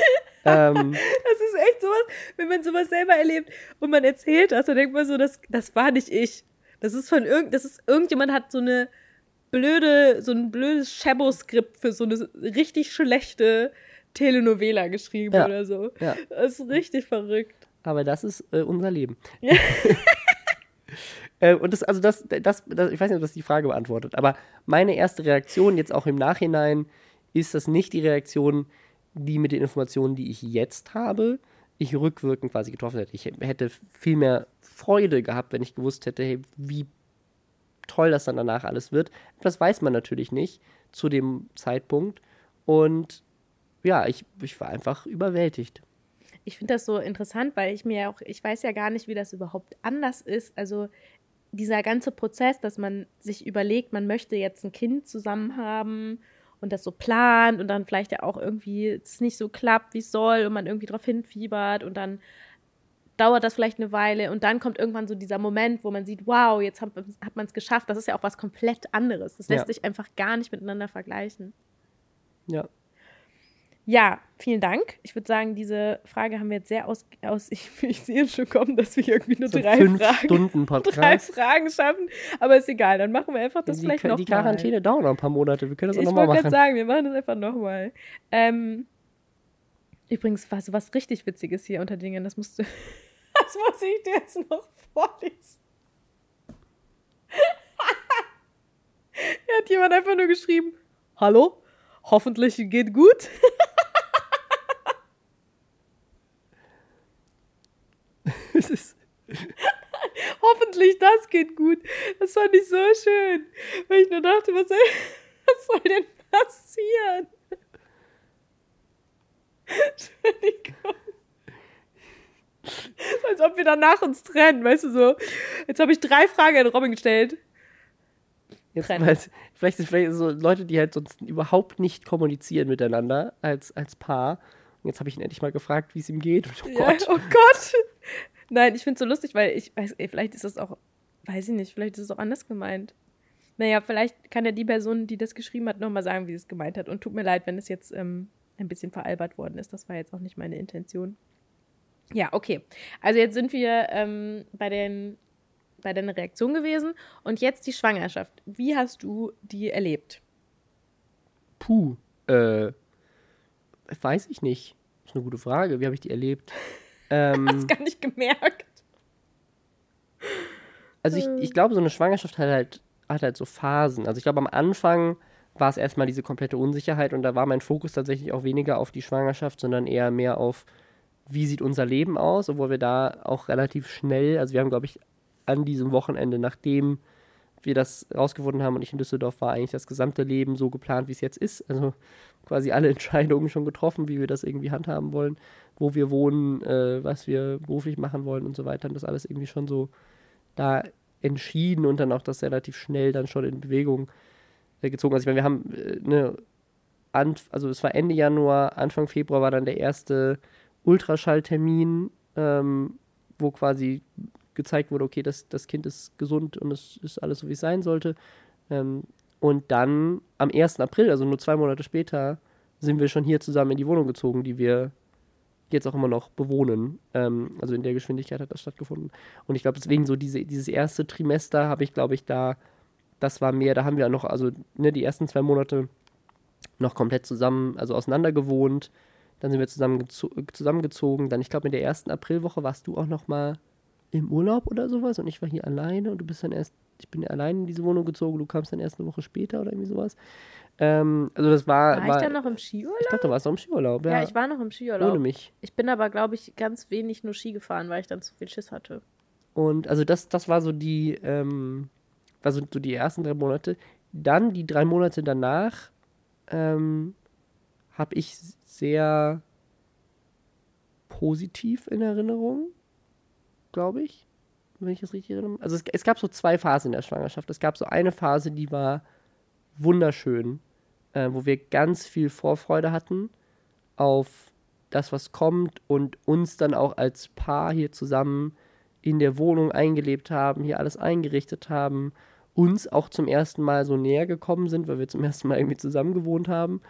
[SPEAKER 2] Ähm, das ist echt sowas, wenn man sowas selber erlebt und man erzählt das, dann denkt man so, das, das war nicht ich. Das ist von irgend, das ist, irgendjemand hat so eine blöde, so ein blödes Shabo-Skript für so eine richtig schlechte Telenovela geschrieben ja. oder so. Ja. Das ist richtig verrückt.
[SPEAKER 3] Aber das ist äh, unser Leben. Ja. *laughs* Äh, und das, also das, das, das, ich weiß nicht, ob das die Frage beantwortet, aber meine erste Reaktion jetzt auch im Nachhinein ist das nicht die Reaktion, die mit den Informationen, die ich jetzt habe, ich rückwirkend quasi getroffen hätte. Ich hätte viel mehr Freude gehabt, wenn ich gewusst hätte, hey, wie toll das dann danach alles wird. Das weiß man natürlich nicht zu dem Zeitpunkt. Und ja, ich, ich war einfach überwältigt.
[SPEAKER 2] Ich finde das so interessant, weil ich mir auch, ich weiß ja gar nicht, wie das überhaupt anders ist. Also dieser ganze Prozess, dass man sich überlegt, man möchte jetzt ein Kind zusammen haben und das so plant und dann vielleicht ja auch irgendwie es nicht so klappt, wie es soll und man irgendwie darauf hinfiebert und dann dauert das vielleicht eine Weile und dann kommt irgendwann so dieser Moment, wo man sieht, wow, jetzt hat, hat man es geschafft. Das ist ja auch was komplett anderes. Das lässt ja. sich einfach gar nicht miteinander vergleichen.
[SPEAKER 3] Ja,
[SPEAKER 2] ja, vielen Dank. Ich würde sagen, diese Frage haben wir jetzt sehr aus. aus *laughs* ich, ich sehe schon kommen, dass wir irgendwie nur so drei, Fragen, *laughs* drei Fragen schaffen. Aber ist egal, dann machen wir einfach das
[SPEAKER 3] die,
[SPEAKER 2] vielleicht nochmal.
[SPEAKER 3] Die Quarantäne dauert noch ein paar Monate. Wir können das auch nochmal
[SPEAKER 2] machen.
[SPEAKER 3] Ich wollte
[SPEAKER 2] gerade sagen, wir machen das einfach nochmal. Ähm, übrigens, was, was richtig Witziges hier unter Dingen, das musst du. *laughs* das muss ich dir jetzt noch vorlesen. *laughs* Hier hat jemand einfach nur geschrieben: Hallo? Hoffentlich geht gut. *laughs* *laughs* Hoffentlich das geht gut. Das fand ich so schön. Weil ich nur dachte, was soll, was soll denn passieren? Entschuldigung. *laughs* Als ob wir danach uns trennen, weißt du so. Jetzt habe ich drei Fragen an Robin gestellt.
[SPEAKER 3] Jetzt, vielleicht sind vielleicht so Leute, die halt sonst überhaupt nicht kommunizieren miteinander als, als Paar. Und jetzt habe ich ihn endlich mal gefragt, wie es ihm geht.
[SPEAKER 2] Oh Gott. Ja, oh Gott. Nein, ich finde es so lustig, weil ich weiß, ey, vielleicht ist das auch, weiß ich nicht, vielleicht ist es auch anders gemeint. Naja, vielleicht kann ja die Person, die das geschrieben hat, nochmal sagen, wie es gemeint hat. Und tut mir leid, wenn es jetzt ähm, ein bisschen veralbert worden ist. Das war jetzt auch nicht meine Intention. Ja, okay. Also jetzt sind wir ähm, bei, den, bei deiner Reaktion gewesen. Und jetzt die Schwangerschaft. Wie hast du die erlebt?
[SPEAKER 3] Puh, äh, weiß ich nicht. Das ist eine gute Frage. Wie habe ich die erlebt? *laughs*
[SPEAKER 2] Ähm, Hast gar nicht gemerkt.
[SPEAKER 3] Also ich, ich glaube, so eine Schwangerschaft hat halt, hat halt so Phasen. Also ich glaube, am Anfang war es erstmal diese komplette Unsicherheit und da war mein Fokus tatsächlich auch weniger auf die Schwangerschaft, sondern eher mehr auf, wie sieht unser Leben aus, obwohl wir da auch relativ schnell, also wir haben, glaube ich, an diesem Wochenende, nachdem wir das rausgefunden haben und ich in Düsseldorf war, eigentlich das gesamte Leben so geplant, wie es jetzt ist. Also quasi alle *laughs* Entscheidungen schon getroffen, wie wir das irgendwie handhaben wollen wo wir wohnen, äh, was wir beruflich machen wollen und so weiter. Und das alles irgendwie schon so da entschieden und dann auch das relativ schnell dann schon in Bewegung äh, gezogen. Also ich meine, wir haben äh, ne, also es war Ende Januar, Anfang Februar war dann der erste Ultraschalltermin, ähm, wo quasi gezeigt wurde, okay, das, das Kind ist gesund und es ist alles so, wie es sein sollte. Ähm, und dann am 1. April, also nur zwei Monate später, sind wir schon hier zusammen in die Wohnung gezogen, die wir jetzt auch immer noch bewohnen. Ähm, also in der Geschwindigkeit hat das stattgefunden. Und ich glaube, deswegen so diese, dieses erste Trimester habe ich, glaube ich, da, das war mehr, da haben wir noch, also ne, die ersten zwei Monate noch komplett zusammen, also auseinander gewohnt. Dann sind wir zusammen zusammengezogen. Dann, ich glaube, in der ersten Aprilwoche warst du auch noch mal im Urlaub oder sowas und ich war hier alleine und du bist dann erst, ich bin alleine in diese Wohnung gezogen, du kamst dann erst eine Woche später oder irgendwie sowas. Ähm, also das war.
[SPEAKER 2] War, war ich dann noch im Skiurlaub?
[SPEAKER 3] Ich dachte, du warst noch im Skiurlaub,
[SPEAKER 2] ja. Ja, ich war noch im Skiurlaub.
[SPEAKER 3] Ohne mich.
[SPEAKER 2] Ich bin aber, glaube ich, ganz wenig nur Ski gefahren, weil ich dann zu viel Schiss hatte.
[SPEAKER 3] Und also das, das war so die, ähm, war so, so die ersten drei Monate. Dann die drei Monate danach ähm, habe ich sehr positiv in Erinnerung, glaube ich, wenn ich das richtig erinnere. Also es, es, gab so zwei Phasen in der Schwangerschaft. Es gab so eine Phase, die war wunderschön, äh, wo wir ganz viel Vorfreude hatten auf das, was kommt und uns dann auch als Paar hier zusammen in der Wohnung eingelebt haben, hier alles eingerichtet haben, uns auch zum ersten Mal so näher gekommen sind, weil wir zum *laughs* ersten Mal irgendwie zusammen gewohnt haben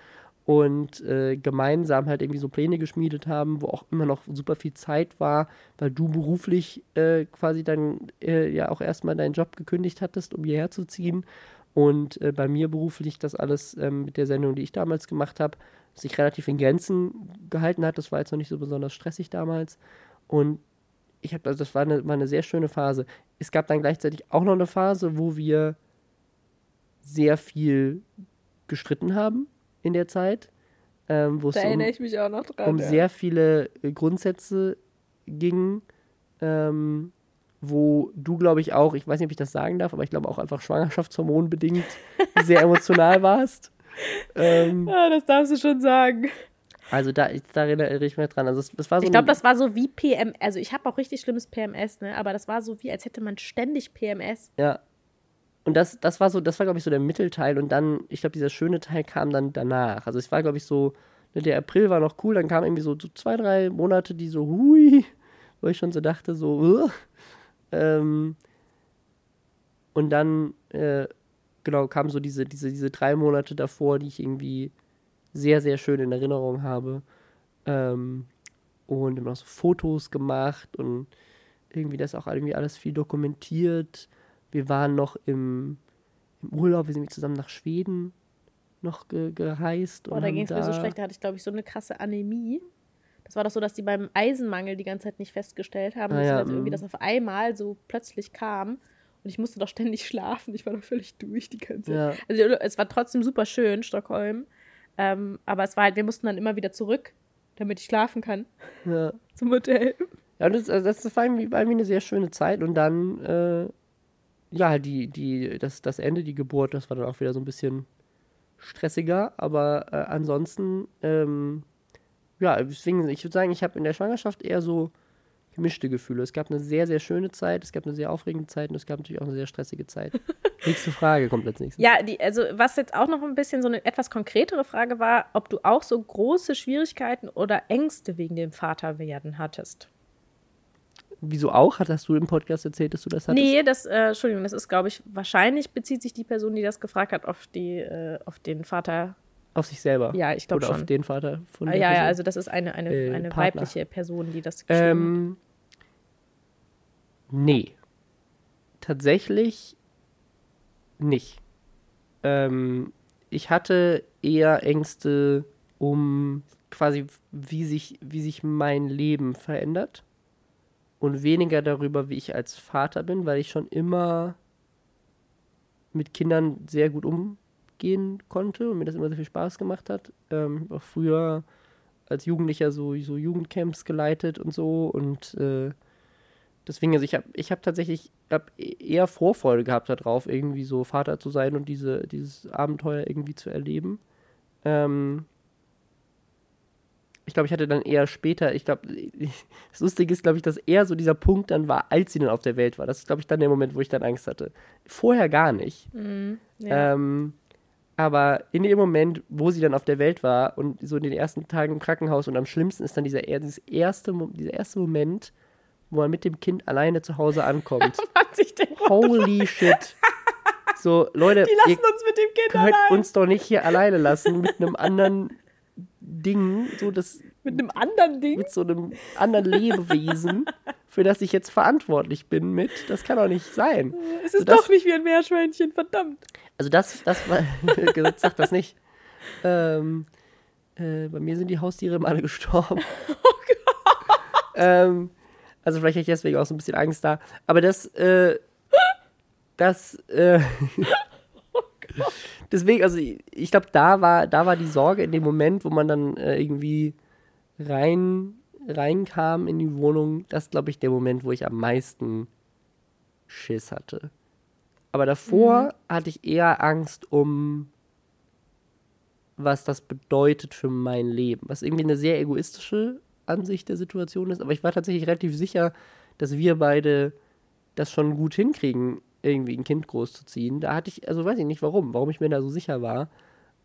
[SPEAKER 3] und äh, gemeinsam halt irgendwie so Pläne geschmiedet haben, wo auch immer noch super viel Zeit war, weil du beruflich äh, quasi dann äh, ja auch erstmal deinen Job gekündigt hattest, um hierher zu ziehen und äh, bei mir beruflich das alles ähm, mit der Sendung, die ich damals gemacht habe, sich relativ in Grenzen gehalten hat. Das war jetzt noch nicht so besonders stressig damals. Und ich habe, also das war eine, war eine sehr schöne Phase. Es gab dann gleichzeitig auch noch eine Phase, wo wir sehr viel gestritten haben in der Zeit. Ähm,
[SPEAKER 2] da erinnere um, dran.
[SPEAKER 3] Um ja. sehr viele äh, Grundsätze ging. Ähm, wo du, glaube ich, auch, ich weiß nicht, ob ich das sagen darf, aber ich glaube auch einfach schwangerschaftshormonbedingt *laughs* sehr emotional warst.
[SPEAKER 2] Ähm, ja, das darfst du schon sagen.
[SPEAKER 3] Also da, da erinnere ich mich dran. Also das, war so
[SPEAKER 2] ich glaube, das war so wie PMS. Also ich habe auch richtig schlimmes PMS, ne? Aber das war so wie, als hätte man ständig PMS.
[SPEAKER 3] Ja. Und das, das war so, das war, glaube ich, so der Mittelteil. Und dann, ich glaube, dieser schöne Teil kam dann danach. Also es war, glaube ich, so, ne, der April war noch cool, dann kamen irgendwie so, so zwei, drei Monate, die so, hui, wo ich schon so dachte, so, uh, ähm, und dann, äh, genau, kamen so diese, diese, diese drei Monate davor, die ich irgendwie sehr, sehr schön in Erinnerung habe. Ähm, und immer noch so Fotos gemacht und irgendwie das auch irgendwie alles viel dokumentiert. Wir waren noch im, im Urlaub, wir sind zusammen nach Schweden noch ge gereist.
[SPEAKER 2] Boah, da ging es mir so schlecht, da hatte ich, glaube ich, so eine krasse Anämie. Das war doch so, dass die beim Eisenmangel die ganze Zeit nicht festgestellt haben, ah, ja, also irgendwie mm. das auf einmal so plötzlich kam. Und ich musste doch ständig *laughs* schlafen. Ich war doch völlig durch die ganze Zeit. Ja. Also es war trotzdem super schön, Stockholm. Ähm, aber es war halt, wir mussten dann immer wieder zurück, damit ich schlafen kann. Ja. *laughs* Zum Hotel.
[SPEAKER 3] Ja, das, also das war irgendwie, irgendwie eine sehr schöne Zeit. Und dann, äh, ja, die, die, das, das Ende, die Geburt, das war dann auch wieder so ein bisschen stressiger. Aber äh, ansonsten, ähm, ja, deswegen, ich würde sagen, ich habe in der Schwangerschaft eher so gemischte Gefühle. Es gab eine sehr, sehr schöne Zeit, es gab eine sehr aufregende Zeit und es gab natürlich auch eine sehr stressige Zeit. *laughs* Nächste Frage kommt als nächstes.
[SPEAKER 2] Ja, die, also was jetzt auch noch ein bisschen so eine etwas konkretere Frage war, ob du auch so große Schwierigkeiten oder Ängste wegen dem Vaterwerden hattest.
[SPEAKER 3] Wieso auch? Hattest du im Podcast erzählt, dass du das hattest?
[SPEAKER 2] Nee, das, äh, Entschuldigung, das ist, glaube ich, wahrscheinlich bezieht sich die Person, die das gefragt hat, auf, die, äh, auf den Vater
[SPEAKER 3] auf sich selber.
[SPEAKER 2] Ja, ich glaube schon.
[SPEAKER 3] Oder auf den Vater
[SPEAKER 2] von der Ja, Person. ja, also das ist eine, eine, äh, eine weibliche Person, die das geschrieben ähm,
[SPEAKER 3] hat. Nee. Tatsächlich nicht. Ähm, ich hatte eher Ängste um quasi, wie sich, wie sich mein Leben verändert. Und weniger darüber, wie ich als Vater bin, weil ich schon immer mit Kindern sehr gut um gehen konnte und mir das immer sehr viel Spaß gemacht hat. Ähm, auch früher als Jugendlicher so, so Jugendcamps geleitet und so und äh, deswegen, also ich habe ich hab tatsächlich hab eher Vorfreude gehabt darauf, irgendwie so Vater zu sein und diese, dieses Abenteuer irgendwie zu erleben. Ähm, ich glaube, ich hatte dann eher später, ich glaube, das Lustige ist, glaube ich, dass eher so dieser Punkt dann war, als sie dann auf der Welt war. Das ist, glaube ich, dann der Moment, wo ich dann Angst hatte. Vorher gar nicht. Mm, ja. ähm, aber in dem Moment, wo sie dann auf der Welt war und so in den ersten Tagen im Krankenhaus und am schlimmsten ist dann dieser, dieses erste, dieser erste Moment, wo man mit dem Kind alleine zu Hause ankommt. *laughs* Holy shit. So, Leute,
[SPEAKER 2] Die lassen uns mit dem Kind
[SPEAKER 3] könnt allein. uns doch nicht hier alleine lassen mit einem anderen Ding, so das
[SPEAKER 2] mit einem anderen Ding,
[SPEAKER 3] mit so einem anderen Lebewesen, *laughs* für das ich jetzt verantwortlich bin mit, das kann doch nicht sein.
[SPEAKER 2] Es ist also das, doch nicht wie ein Meerschweinchen, verdammt.
[SPEAKER 3] Also das, das war, *laughs* sag das nicht. Ähm, äh, bei mir sind die Haustiere immer alle gestorben. *laughs* Oh Gott. ähm, also vielleicht hätte ich deswegen auch so ein bisschen Angst da. Aber das, äh, das, äh, deswegen, also ich, glaube, da war, da war die Sorge in dem Moment, wo man dann äh, irgendwie rein, reinkam in die Wohnung, das glaube ich der Moment, wo ich am meisten Schiss hatte. Aber davor mhm. hatte ich eher Angst um, was das bedeutet für mein Leben. Was irgendwie eine sehr egoistische Ansicht der Situation ist. Aber ich war tatsächlich relativ sicher, dass wir beide das schon gut hinkriegen, irgendwie ein Kind großzuziehen. Da hatte ich, also weiß ich nicht warum, warum ich mir da so sicher war.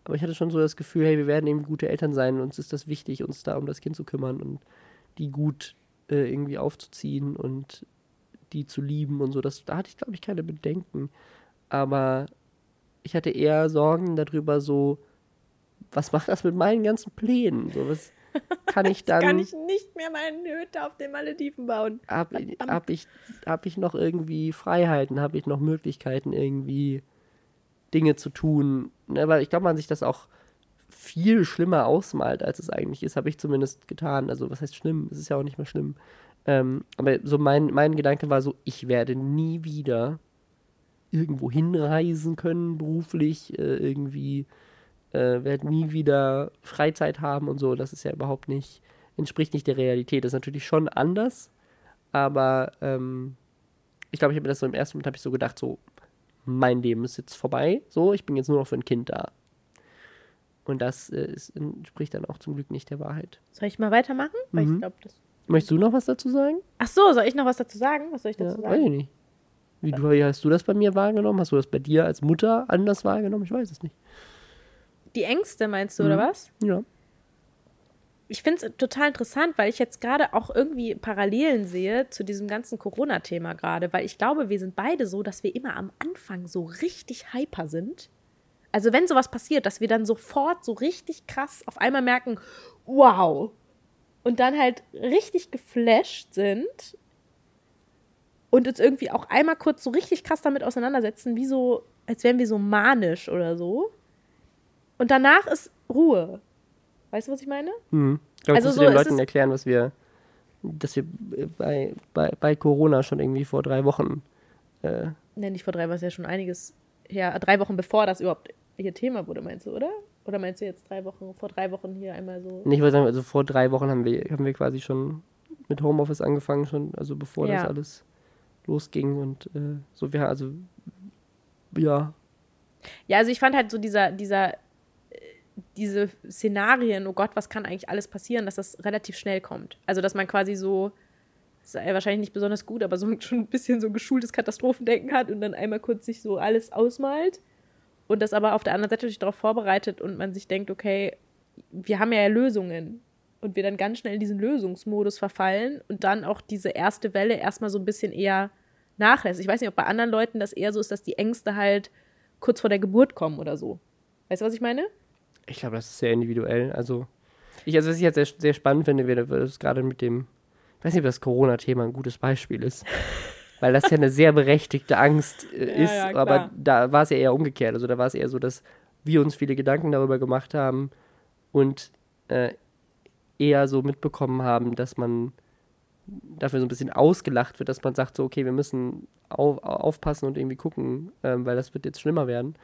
[SPEAKER 3] Aber ich hatte schon so das Gefühl, hey, wir werden eben gute Eltern sein. Uns ist das wichtig, uns da um das Kind zu kümmern und die gut äh, irgendwie aufzuziehen und die zu lieben und so. Das, da hatte ich, glaube ich, keine Bedenken. Aber ich hatte eher Sorgen darüber, so, was macht das mit meinen ganzen Plänen? So, was kann ich *laughs* dann.
[SPEAKER 2] kann ich nicht mehr meine Hütte auf den Malediven bauen.
[SPEAKER 3] Habe hab ich, hab ich noch irgendwie Freiheiten? Habe ich noch Möglichkeiten, irgendwie Dinge zu tun? Ne, weil ich glaube, man sich das auch viel schlimmer ausmalt, als es eigentlich ist, habe ich zumindest getan. Also, was heißt schlimm? Es ist ja auch nicht mehr schlimm. Ähm, aber so mein, mein Gedanke war so, ich werde nie wieder irgendwo hinreisen können, beruflich, äh, irgendwie, äh, werde nie wieder Freizeit haben und so. Das ist ja überhaupt nicht, entspricht nicht der Realität. Das ist natürlich schon anders, aber ähm, ich glaube, ich habe das so im ersten Moment habe ich so gedacht, so, mein Leben ist jetzt vorbei, so, ich bin jetzt nur noch für ein Kind da. Und das äh, ist, entspricht dann auch zum Glück nicht der Wahrheit.
[SPEAKER 2] Soll ich mal weitermachen? Weil mhm. ich glaube, das
[SPEAKER 3] Möchtest du noch was dazu sagen?
[SPEAKER 2] Ach so, soll ich noch was dazu sagen? Was soll ich dazu ja, sagen? Weiß ich nicht.
[SPEAKER 3] Wie, du, wie hast du das bei mir wahrgenommen? Hast du das bei dir als Mutter anders wahrgenommen? Ich weiß es nicht.
[SPEAKER 2] Die Ängste meinst du, mhm. oder was?
[SPEAKER 3] Ja.
[SPEAKER 2] Ich finde es total interessant, weil ich jetzt gerade auch irgendwie Parallelen sehe zu diesem ganzen Corona-Thema gerade, weil ich glaube, wir sind beide so, dass wir immer am Anfang so richtig hyper sind. Also wenn sowas passiert, dass wir dann sofort so richtig krass auf einmal merken, wow, und dann halt richtig geflasht sind und uns irgendwie auch einmal kurz so richtig krass damit auseinandersetzen, wie so, als wären wir so manisch oder so. Und danach ist Ruhe. Weißt du, was ich meine?
[SPEAKER 3] Mhm. Ich glaube, also so den Leuten erklären, was wir, dass wir bei, bei, bei Corona schon irgendwie vor drei Wochen.
[SPEAKER 2] Äh, ne, nicht vor drei, was ja schon einiges her, drei Wochen bevor das überhaupt hier Thema wurde, meinst du, oder? Oder meinst du jetzt drei Wochen, vor drei Wochen hier einmal so?
[SPEAKER 3] Nee, ich würde sagen, also vor drei Wochen haben wir, haben wir quasi schon mit Homeoffice angefangen, schon, also bevor ja. das alles losging und äh, so, wir, also, ja.
[SPEAKER 2] Ja, also ich fand halt so dieser, dieser, diese Szenarien, oh Gott, was kann eigentlich alles passieren, dass das relativ schnell kommt. Also, dass man quasi so, ist wahrscheinlich nicht besonders gut, aber so schon ein bisschen so geschultes Katastrophendenken hat und dann einmal kurz sich so alles ausmalt und das aber auf der anderen Seite natürlich darauf vorbereitet und man sich denkt, okay, wir haben ja Lösungen und wir dann ganz schnell in diesen Lösungsmodus verfallen und dann auch diese erste Welle erstmal so ein bisschen eher nachlässt. Ich weiß nicht, ob bei anderen Leuten das eher so ist, dass die Ängste halt kurz vor der Geburt kommen oder so. Weißt du, was ich meine?
[SPEAKER 3] Ich glaube, das ist sehr individuell. Also, ich, also was ich jetzt sehr, sehr spannend finde, wäre das gerade mit dem, ich weiß nicht, ob das Corona-Thema ein gutes Beispiel ist. *laughs* weil das ja eine sehr berechtigte Angst äh, ist. Ja, ja, aber da war es ja eher umgekehrt. Also da war es eher so, dass wir uns viele Gedanken darüber gemacht haben und äh, eher so mitbekommen haben, dass man dafür so ein bisschen ausgelacht wird, dass man sagt so, okay, wir müssen auf, aufpassen und irgendwie gucken, ähm, weil das wird jetzt schlimmer werden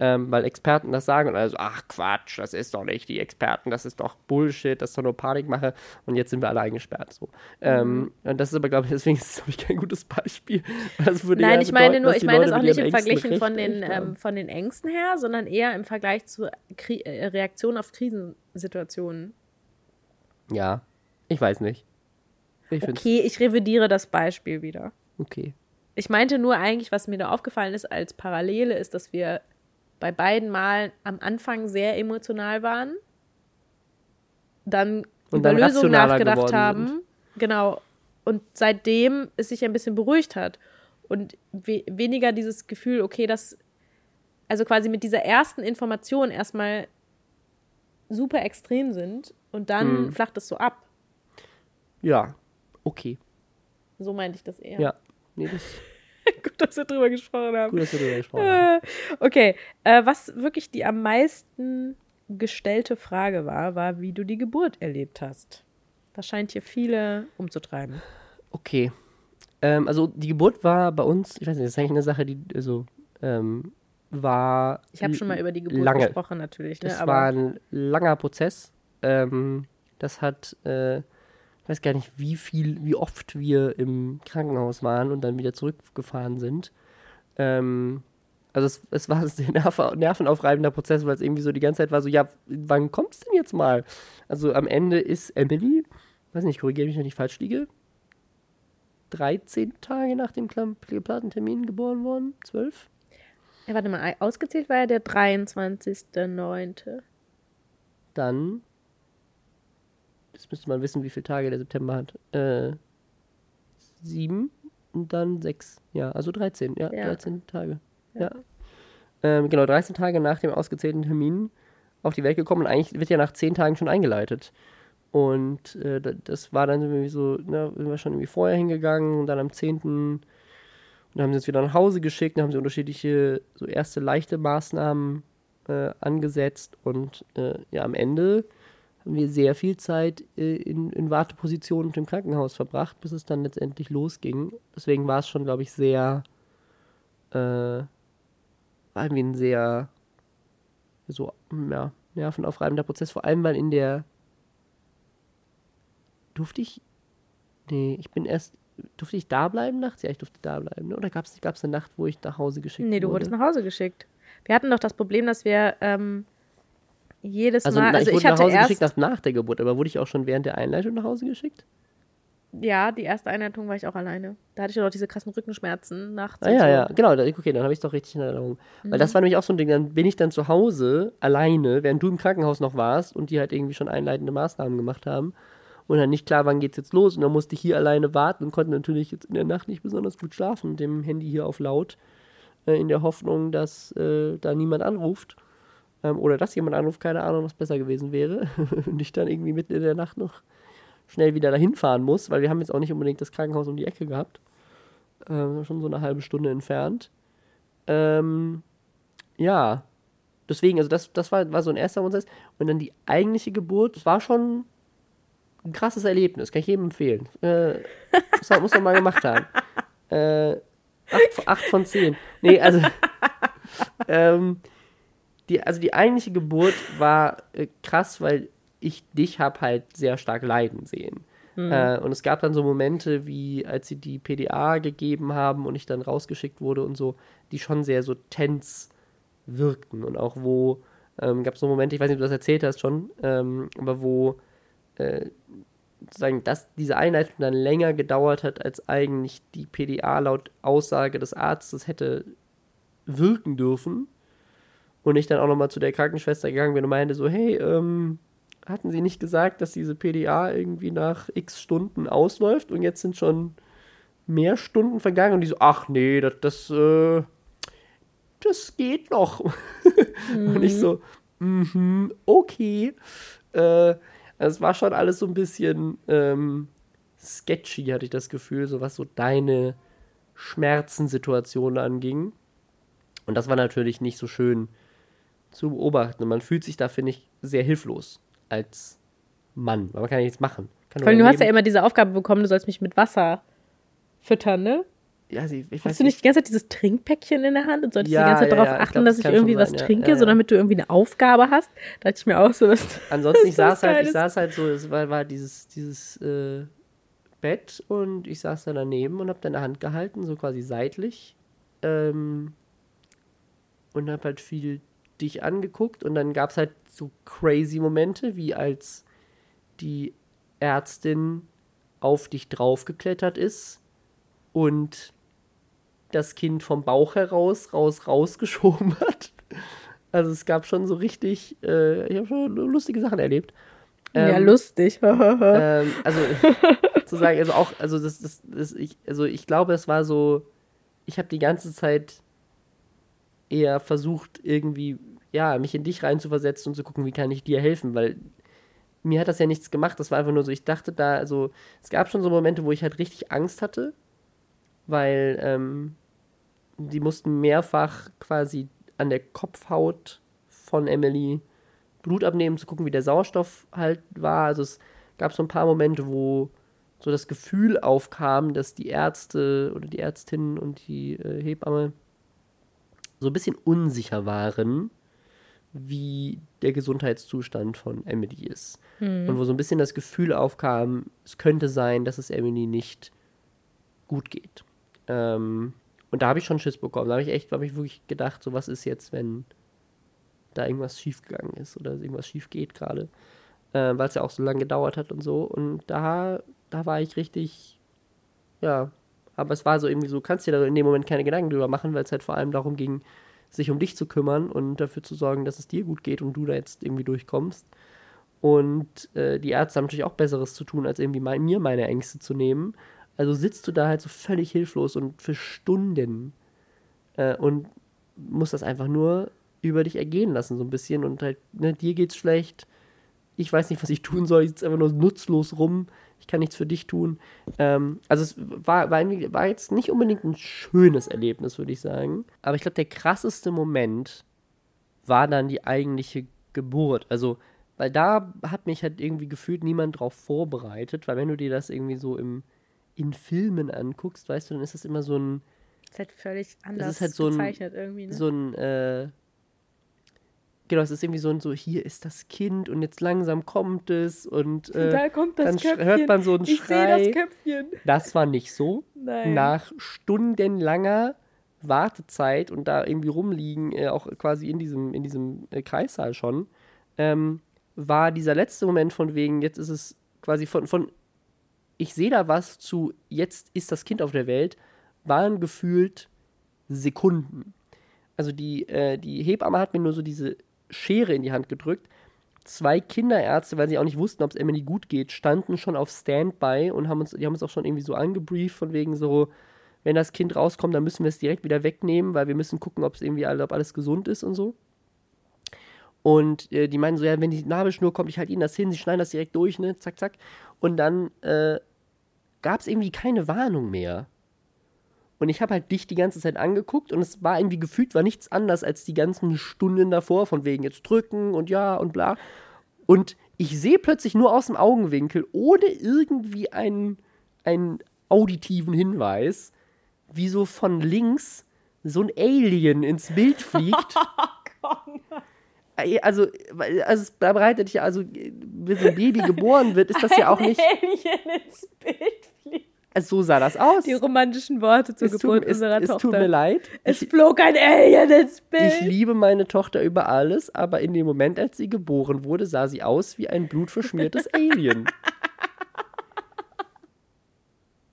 [SPEAKER 3] ähm, weil Experten das sagen und also, ach Quatsch, das ist doch nicht die Experten, das ist doch Bullshit, das ist doch nur Panikmache und jetzt sind wir alle eingesperrt. So. Ähm, mhm. und das ist aber, glaube ich, deswegen ist es, kein gutes Beispiel. *laughs*
[SPEAKER 2] Nein, ja ich meine nur, ich meine das auch nicht im Vergleich von den, ähm, von den Ängsten her, sondern eher im Vergleich zur Kri äh, Reaktion auf Krisensituationen.
[SPEAKER 3] Ja, ich weiß nicht.
[SPEAKER 2] Ich okay, ich revidiere das Beispiel wieder.
[SPEAKER 3] Okay.
[SPEAKER 2] Ich meinte nur eigentlich, was mir da aufgefallen ist als Parallele, ist, dass wir bei beiden Malen am Anfang sehr emotional waren, dann und über dann Lösungen nachgedacht haben. Sind. Genau. Und seitdem es sich ein bisschen beruhigt hat. Und we weniger dieses Gefühl, okay, das, also quasi mit dieser ersten Information erstmal super extrem sind und dann hm. flacht es so ab.
[SPEAKER 3] Ja, okay.
[SPEAKER 2] So meinte ich das eher.
[SPEAKER 3] Ja, nee, das *laughs*
[SPEAKER 2] Gut, dass wir drüber gesprochen haben.
[SPEAKER 3] Gut, dass wir drüber gesprochen haben.
[SPEAKER 2] Okay, äh, was wirklich die am meisten gestellte Frage war, war, wie du die Geburt erlebt hast. Das scheint hier viele umzutreiben.
[SPEAKER 3] Okay. Ähm, also die Geburt war bei uns, ich weiß nicht, das ist eigentlich eine Sache, die also ähm, war.
[SPEAKER 2] Ich habe schon mal über die Geburt
[SPEAKER 3] lange.
[SPEAKER 2] gesprochen, natürlich. Ne?
[SPEAKER 3] Das
[SPEAKER 2] Aber
[SPEAKER 3] war ein langer Prozess. Ähm, das hat, äh, weiß gar nicht, wie viel, wie oft wir im Krankenhaus waren und dann wieder zurückgefahren sind. Ähm, also es, es war *laughs* ein sehr nerv nervenaufreibender Prozess, weil es irgendwie so die ganze Zeit war so, ja, wann kommt es denn jetzt mal? Also am Ende ist Emily, weiß nicht, korrigiere mich, wenn ich falsch liege, 13 Tage nach dem geplanten Termin geboren worden? 12?
[SPEAKER 2] ja, warte mal, ausgezählt war ja der 23.09.
[SPEAKER 3] Dann, jetzt müsste man wissen, wie viele Tage der September hat. Äh, sieben und dann sechs. Ja, also 13. Ja,
[SPEAKER 2] Ja.
[SPEAKER 3] 13 Tage. Ja. Ähm, genau, 13 Tage nach dem ausgezählten Termin auf die Welt gekommen und eigentlich wird ja nach 10 Tagen schon eingeleitet. Und äh, da- das war dann irgendwie so, ne, sind wir schon irgendwie vorher hingegangen und dann am 10. Und dann haben sie uns wieder nach Hause geschickt, dann haben sie unterschiedliche, so erste leichte Maßnahmen äh, angesetzt und äh, ja, am Ende haben wir sehr viel Zeit äh, in, in Wartepositionen und im Krankenhaus verbracht, bis es dann letztendlich losging. Deswegen war es schon, glaube ich, sehr, äh, war irgendwie ein sehr, so, ja, nervenaufreibender Prozess, vor allem, weil in der, durfte ich, nee, ich bin erst, durfte ich da bleiben nachts? Ja, ich durfte da bleiben, ne? oder gab es gab's eine Nacht, wo ich nach Hause geschickt
[SPEAKER 2] Nee, du
[SPEAKER 3] wurde?
[SPEAKER 2] wurdest nach Hause geschickt. Wir hatten doch das Problem, dass wir ähm, jedes
[SPEAKER 3] Also,
[SPEAKER 2] Mal, also
[SPEAKER 3] ich
[SPEAKER 2] ich,
[SPEAKER 3] wurde nach
[SPEAKER 2] hatte
[SPEAKER 3] Hause
[SPEAKER 2] erst,
[SPEAKER 3] geschickt nach, nach der Geburt, aber wurde ich auch schon während der Einleitung nach Hause geschickt?
[SPEAKER 2] ja, die erste Einleitung war ich auch alleine. Da hatte ich doch diese krassen Rückenschmerzen nachts.
[SPEAKER 3] Ah ja,
[SPEAKER 2] so.
[SPEAKER 3] ja, genau, okay, dann habe ich es doch richtig in Erinnerung. Weil das war nämlich auch so ein Ding, dann bin ich dann zu Hause alleine, während du im Krankenhaus noch warst und die halt irgendwie schon einleitende Maßnahmen gemacht haben. Und dann nicht klar, wann geht's jetzt los. Und dann musste ich hier alleine warten und konnte natürlich jetzt in der Nacht nicht besonders gut schlafen mit dem Handy hier auf laut. Äh, in der Hoffnung, dass äh, da niemand anruft. Ähm, oder dass jemand anruft, keine Ahnung, was besser gewesen wäre. *laughs* und ich dann irgendwie mitten in der Nacht noch schnell wieder dahin fahren muss, weil wir haben jetzt auch nicht unbedingt das Krankenhaus um die Ecke gehabt. Ähm, schon so eine halbe Stunde entfernt. Ähm, ja, deswegen, also das, das war, war so ein erster Prozess. Und dann die eigentliche Geburt, das war schon ein krasses Erlebnis, kann ich jedem empfehlen. Äh, muss, man, muss man mal gemacht haben. Äh, acht, acht von zehn. Nee, also, *laughs* ähm, die, also die eigentliche Geburt war äh, krass, weil ich dich hab halt sehr stark leiden sehen. Äh, und es gab dann so Momente, wie als sie die PDA gegeben haben und ich dann rausgeschickt wurde und so, die schon sehr so tens wirkten. Und auch wo, ähm, gab es so Momente, ich weiß nicht, ob du das erzählt hast schon, ähm, aber wo äh, sozusagen dass diese Einleitung dann länger gedauert hat, als eigentlich die PDA laut Aussage des Arztes hätte wirken dürfen. Und ich dann auch nochmal zu der Krankenschwester gegangen bin und meinte so, hey, ähm, hatten Sie nicht gesagt, dass diese PDA irgendwie nach x Stunden ausläuft und jetzt sind schon mehr Stunden vergangen und die so, ach nee, das, das, äh, das geht noch. *laughs* Und ich so, mhm, okay. Äh, also es war schon alles so ein bisschen ähm, sketchy, hatte ich das Gefühl, so was so deine Schmerzensituation anging. Und das war natürlich nicht so schön zu beobachten. Und man fühlt sich da, finde ich, sehr hilflos als Mann. Weil man kann ja nichts machen. Kann
[SPEAKER 2] Vor allem, du hast ja immer diese Aufgabe bekommen, du sollst mich mit Wasser füttern, ne?
[SPEAKER 3] ja, sie, ich
[SPEAKER 2] Hast du nicht die ganze Zeit dieses Trinkpäckchen in der Hand und solltest
[SPEAKER 3] Ja,
[SPEAKER 2] die ganze Zeit
[SPEAKER 3] ja,
[SPEAKER 2] darauf achten,
[SPEAKER 3] glaub,
[SPEAKER 2] dass
[SPEAKER 3] das
[SPEAKER 2] ich irgendwie was
[SPEAKER 3] sein,
[SPEAKER 2] trinke,
[SPEAKER 3] Ja,
[SPEAKER 2] so
[SPEAKER 3] ja.
[SPEAKER 2] damit du irgendwie eine Aufgabe hast? Da dachte ich mir auch so, was. *laughs*
[SPEAKER 3] Ansonsten, ich saß halt, ich saß halt so, es war, war dieses, dieses äh, Bett und ich saß da daneben und hab deine Hand gehalten, so quasi seitlich. Ähm, und hab halt viel dich angeguckt und dann gab's halt so crazy Momente, wie als die Ärztin auf dich draufgeklettert ist und das Kind vom Bauch heraus raus rausgeschoben *laughs* hat. Also es gab schon so richtig, äh, ich habe schon lustige Sachen erlebt.
[SPEAKER 2] ja,
[SPEAKER 3] Ähm,
[SPEAKER 2] lustig. *laughs*
[SPEAKER 3] ähm, also *laughs* zu sagen, also auch, also das, das, das ich, also ich glaube, es war so, ich habe die ganze Zeit eher versucht, irgendwie, ja, mich in dich reinzuversetzen und zu gucken, wie kann ich dir helfen, weil mir hat das ja nichts gemacht. Das war einfach nur so, ich dachte da, also es gab schon so Momente, wo ich halt richtig Angst hatte, weil ähm, die mussten mehrfach quasi an der Kopfhaut von Emily Blut abnehmen, zu gucken, wie der Sauerstoff halt war. Also es gab so ein paar Momente, wo so das Gefühl aufkam, dass die Ärzte oder die Ärztinnen und die äh, Hebamme so ein bisschen unsicher waren, wie der Gesundheitszustand von Emily ist. Mhm. Und wo so ein bisschen das Gefühl aufkam, es könnte sein, dass es Emily nicht gut geht. Ähm, und da habe ich schon Schiss bekommen. Da habe ich echt, habe ich wirklich gedacht, so was ist jetzt, wenn da irgendwas schiefgegangen ist oder irgendwas schief geht gerade. Äh, Weil es ja auch so lange gedauert hat und so. Und da, da war ich richtig, ja, aber es war so irgendwie so, kannst dir da in dem Moment keine Gedanken drüber machen, weil es halt vor allem darum ging, sich um dich zu kümmern und dafür zu sorgen, dass es dir gut geht und du da jetzt irgendwie durchkommst. Und äh, die Ärzte haben natürlich auch Besseres zu tun, als irgendwie mein, mir meine Ängste zu nehmen. Also sitzt du da halt so völlig hilflos und für Stunden äh, und musst das einfach nur über dich ergehen lassen, so ein bisschen. Und halt, ne, dir geht's schlecht. Ich weiß nicht, was ich tun soll. Ich sitze einfach nur nutzlos rum. Ich kann nichts für dich tun. Ähm, also es war, war, war jetzt nicht unbedingt ein schönes Erlebnis, würde ich sagen. Aber ich glaube, der krasseste Moment war dann die eigentliche Geburt. Also, weil da hat mich halt irgendwie gefühlt niemand drauf vorbereitet, weil wenn du dir das irgendwie so im, in Filmen anguckst, weißt du, dann ist das immer so ein.
[SPEAKER 2] Das ist halt völlig anders
[SPEAKER 3] halt so ein,
[SPEAKER 2] gezeichnet irgendwie, ne?
[SPEAKER 3] So ein, äh, genau, es ist irgendwie so ein so, hier ist das Kind und jetzt langsam kommt es und äh,
[SPEAKER 2] da kommt das
[SPEAKER 3] dann
[SPEAKER 2] Köpfchen.
[SPEAKER 3] hört man so einen
[SPEAKER 2] ich
[SPEAKER 3] Schrei.
[SPEAKER 2] sehe das Köpfchen.
[SPEAKER 3] Das war nicht so.
[SPEAKER 2] Nein.
[SPEAKER 3] Nach stundenlanger Wartezeit und da irgendwie rumliegen, äh, auch quasi in diesem, in diesem äh, Kreissaal schon, ähm, war dieser letzte Moment von wegen, jetzt ist es quasi von, von ich sehe da was zu, jetzt ist das Kind auf der Welt, waren gefühlt Sekunden. Also die, äh, die Hebamme hat mir nur so diese Schere in die Hand gedrückt. Zwei Kinderärzte, weil sie auch nicht wussten, ob es Emily gut geht, standen schon auf Standby und haben uns, die haben uns auch schon irgendwie so angebrieft, von wegen so, wenn das Kind rauskommt, dann müssen wir es direkt wieder wegnehmen, weil wir müssen gucken, ob es irgendwie ob alles gesund ist und so. Und äh, die meinen so, ja, wenn die Nabelschnur kommt, ich halte ihnen das hin, sie schneiden das direkt durch, ne, zack, zack. Und dann äh, gab es irgendwie keine Warnung mehr. Und ich habe halt dich die ganze Zeit angeguckt und es war irgendwie gefühlt, war nichts anders als die ganzen Stunden davor, von wegen jetzt drücken und ja und bla. Und ich sehe plötzlich nur aus dem Augenwinkel, ohne irgendwie einen, einen auditiven Hinweis, wie so von links so ein Alien ins Bild *laughs* fliegt. also, also da bereitet dich also, wenn so ein Baby geboren wird, ist das ja auch nicht.
[SPEAKER 2] Alien ins Bild.
[SPEAKER 3] Also so sah das aus.
[SPEAKER 2] Die romantischen Worte zur
[SPEAKER 3] es
[SPEAKER 2] Geburt
[SPEAKER 3] tut,
[SPEAKER 2] unserer
[SPEAKER 3] es,
[SPEAKER 2] Tochter.
[SPEAKER 3] Es tut mir leid.
[SPEAKER 2] Es flog ein Alien ins Bild.
[SPEAKER 3] Ich liebe meine Tochter über alles, aber in dem Moment, als sie geboren wurde, sah sie aus wie ein blutverschmiertes *laughs* Alien.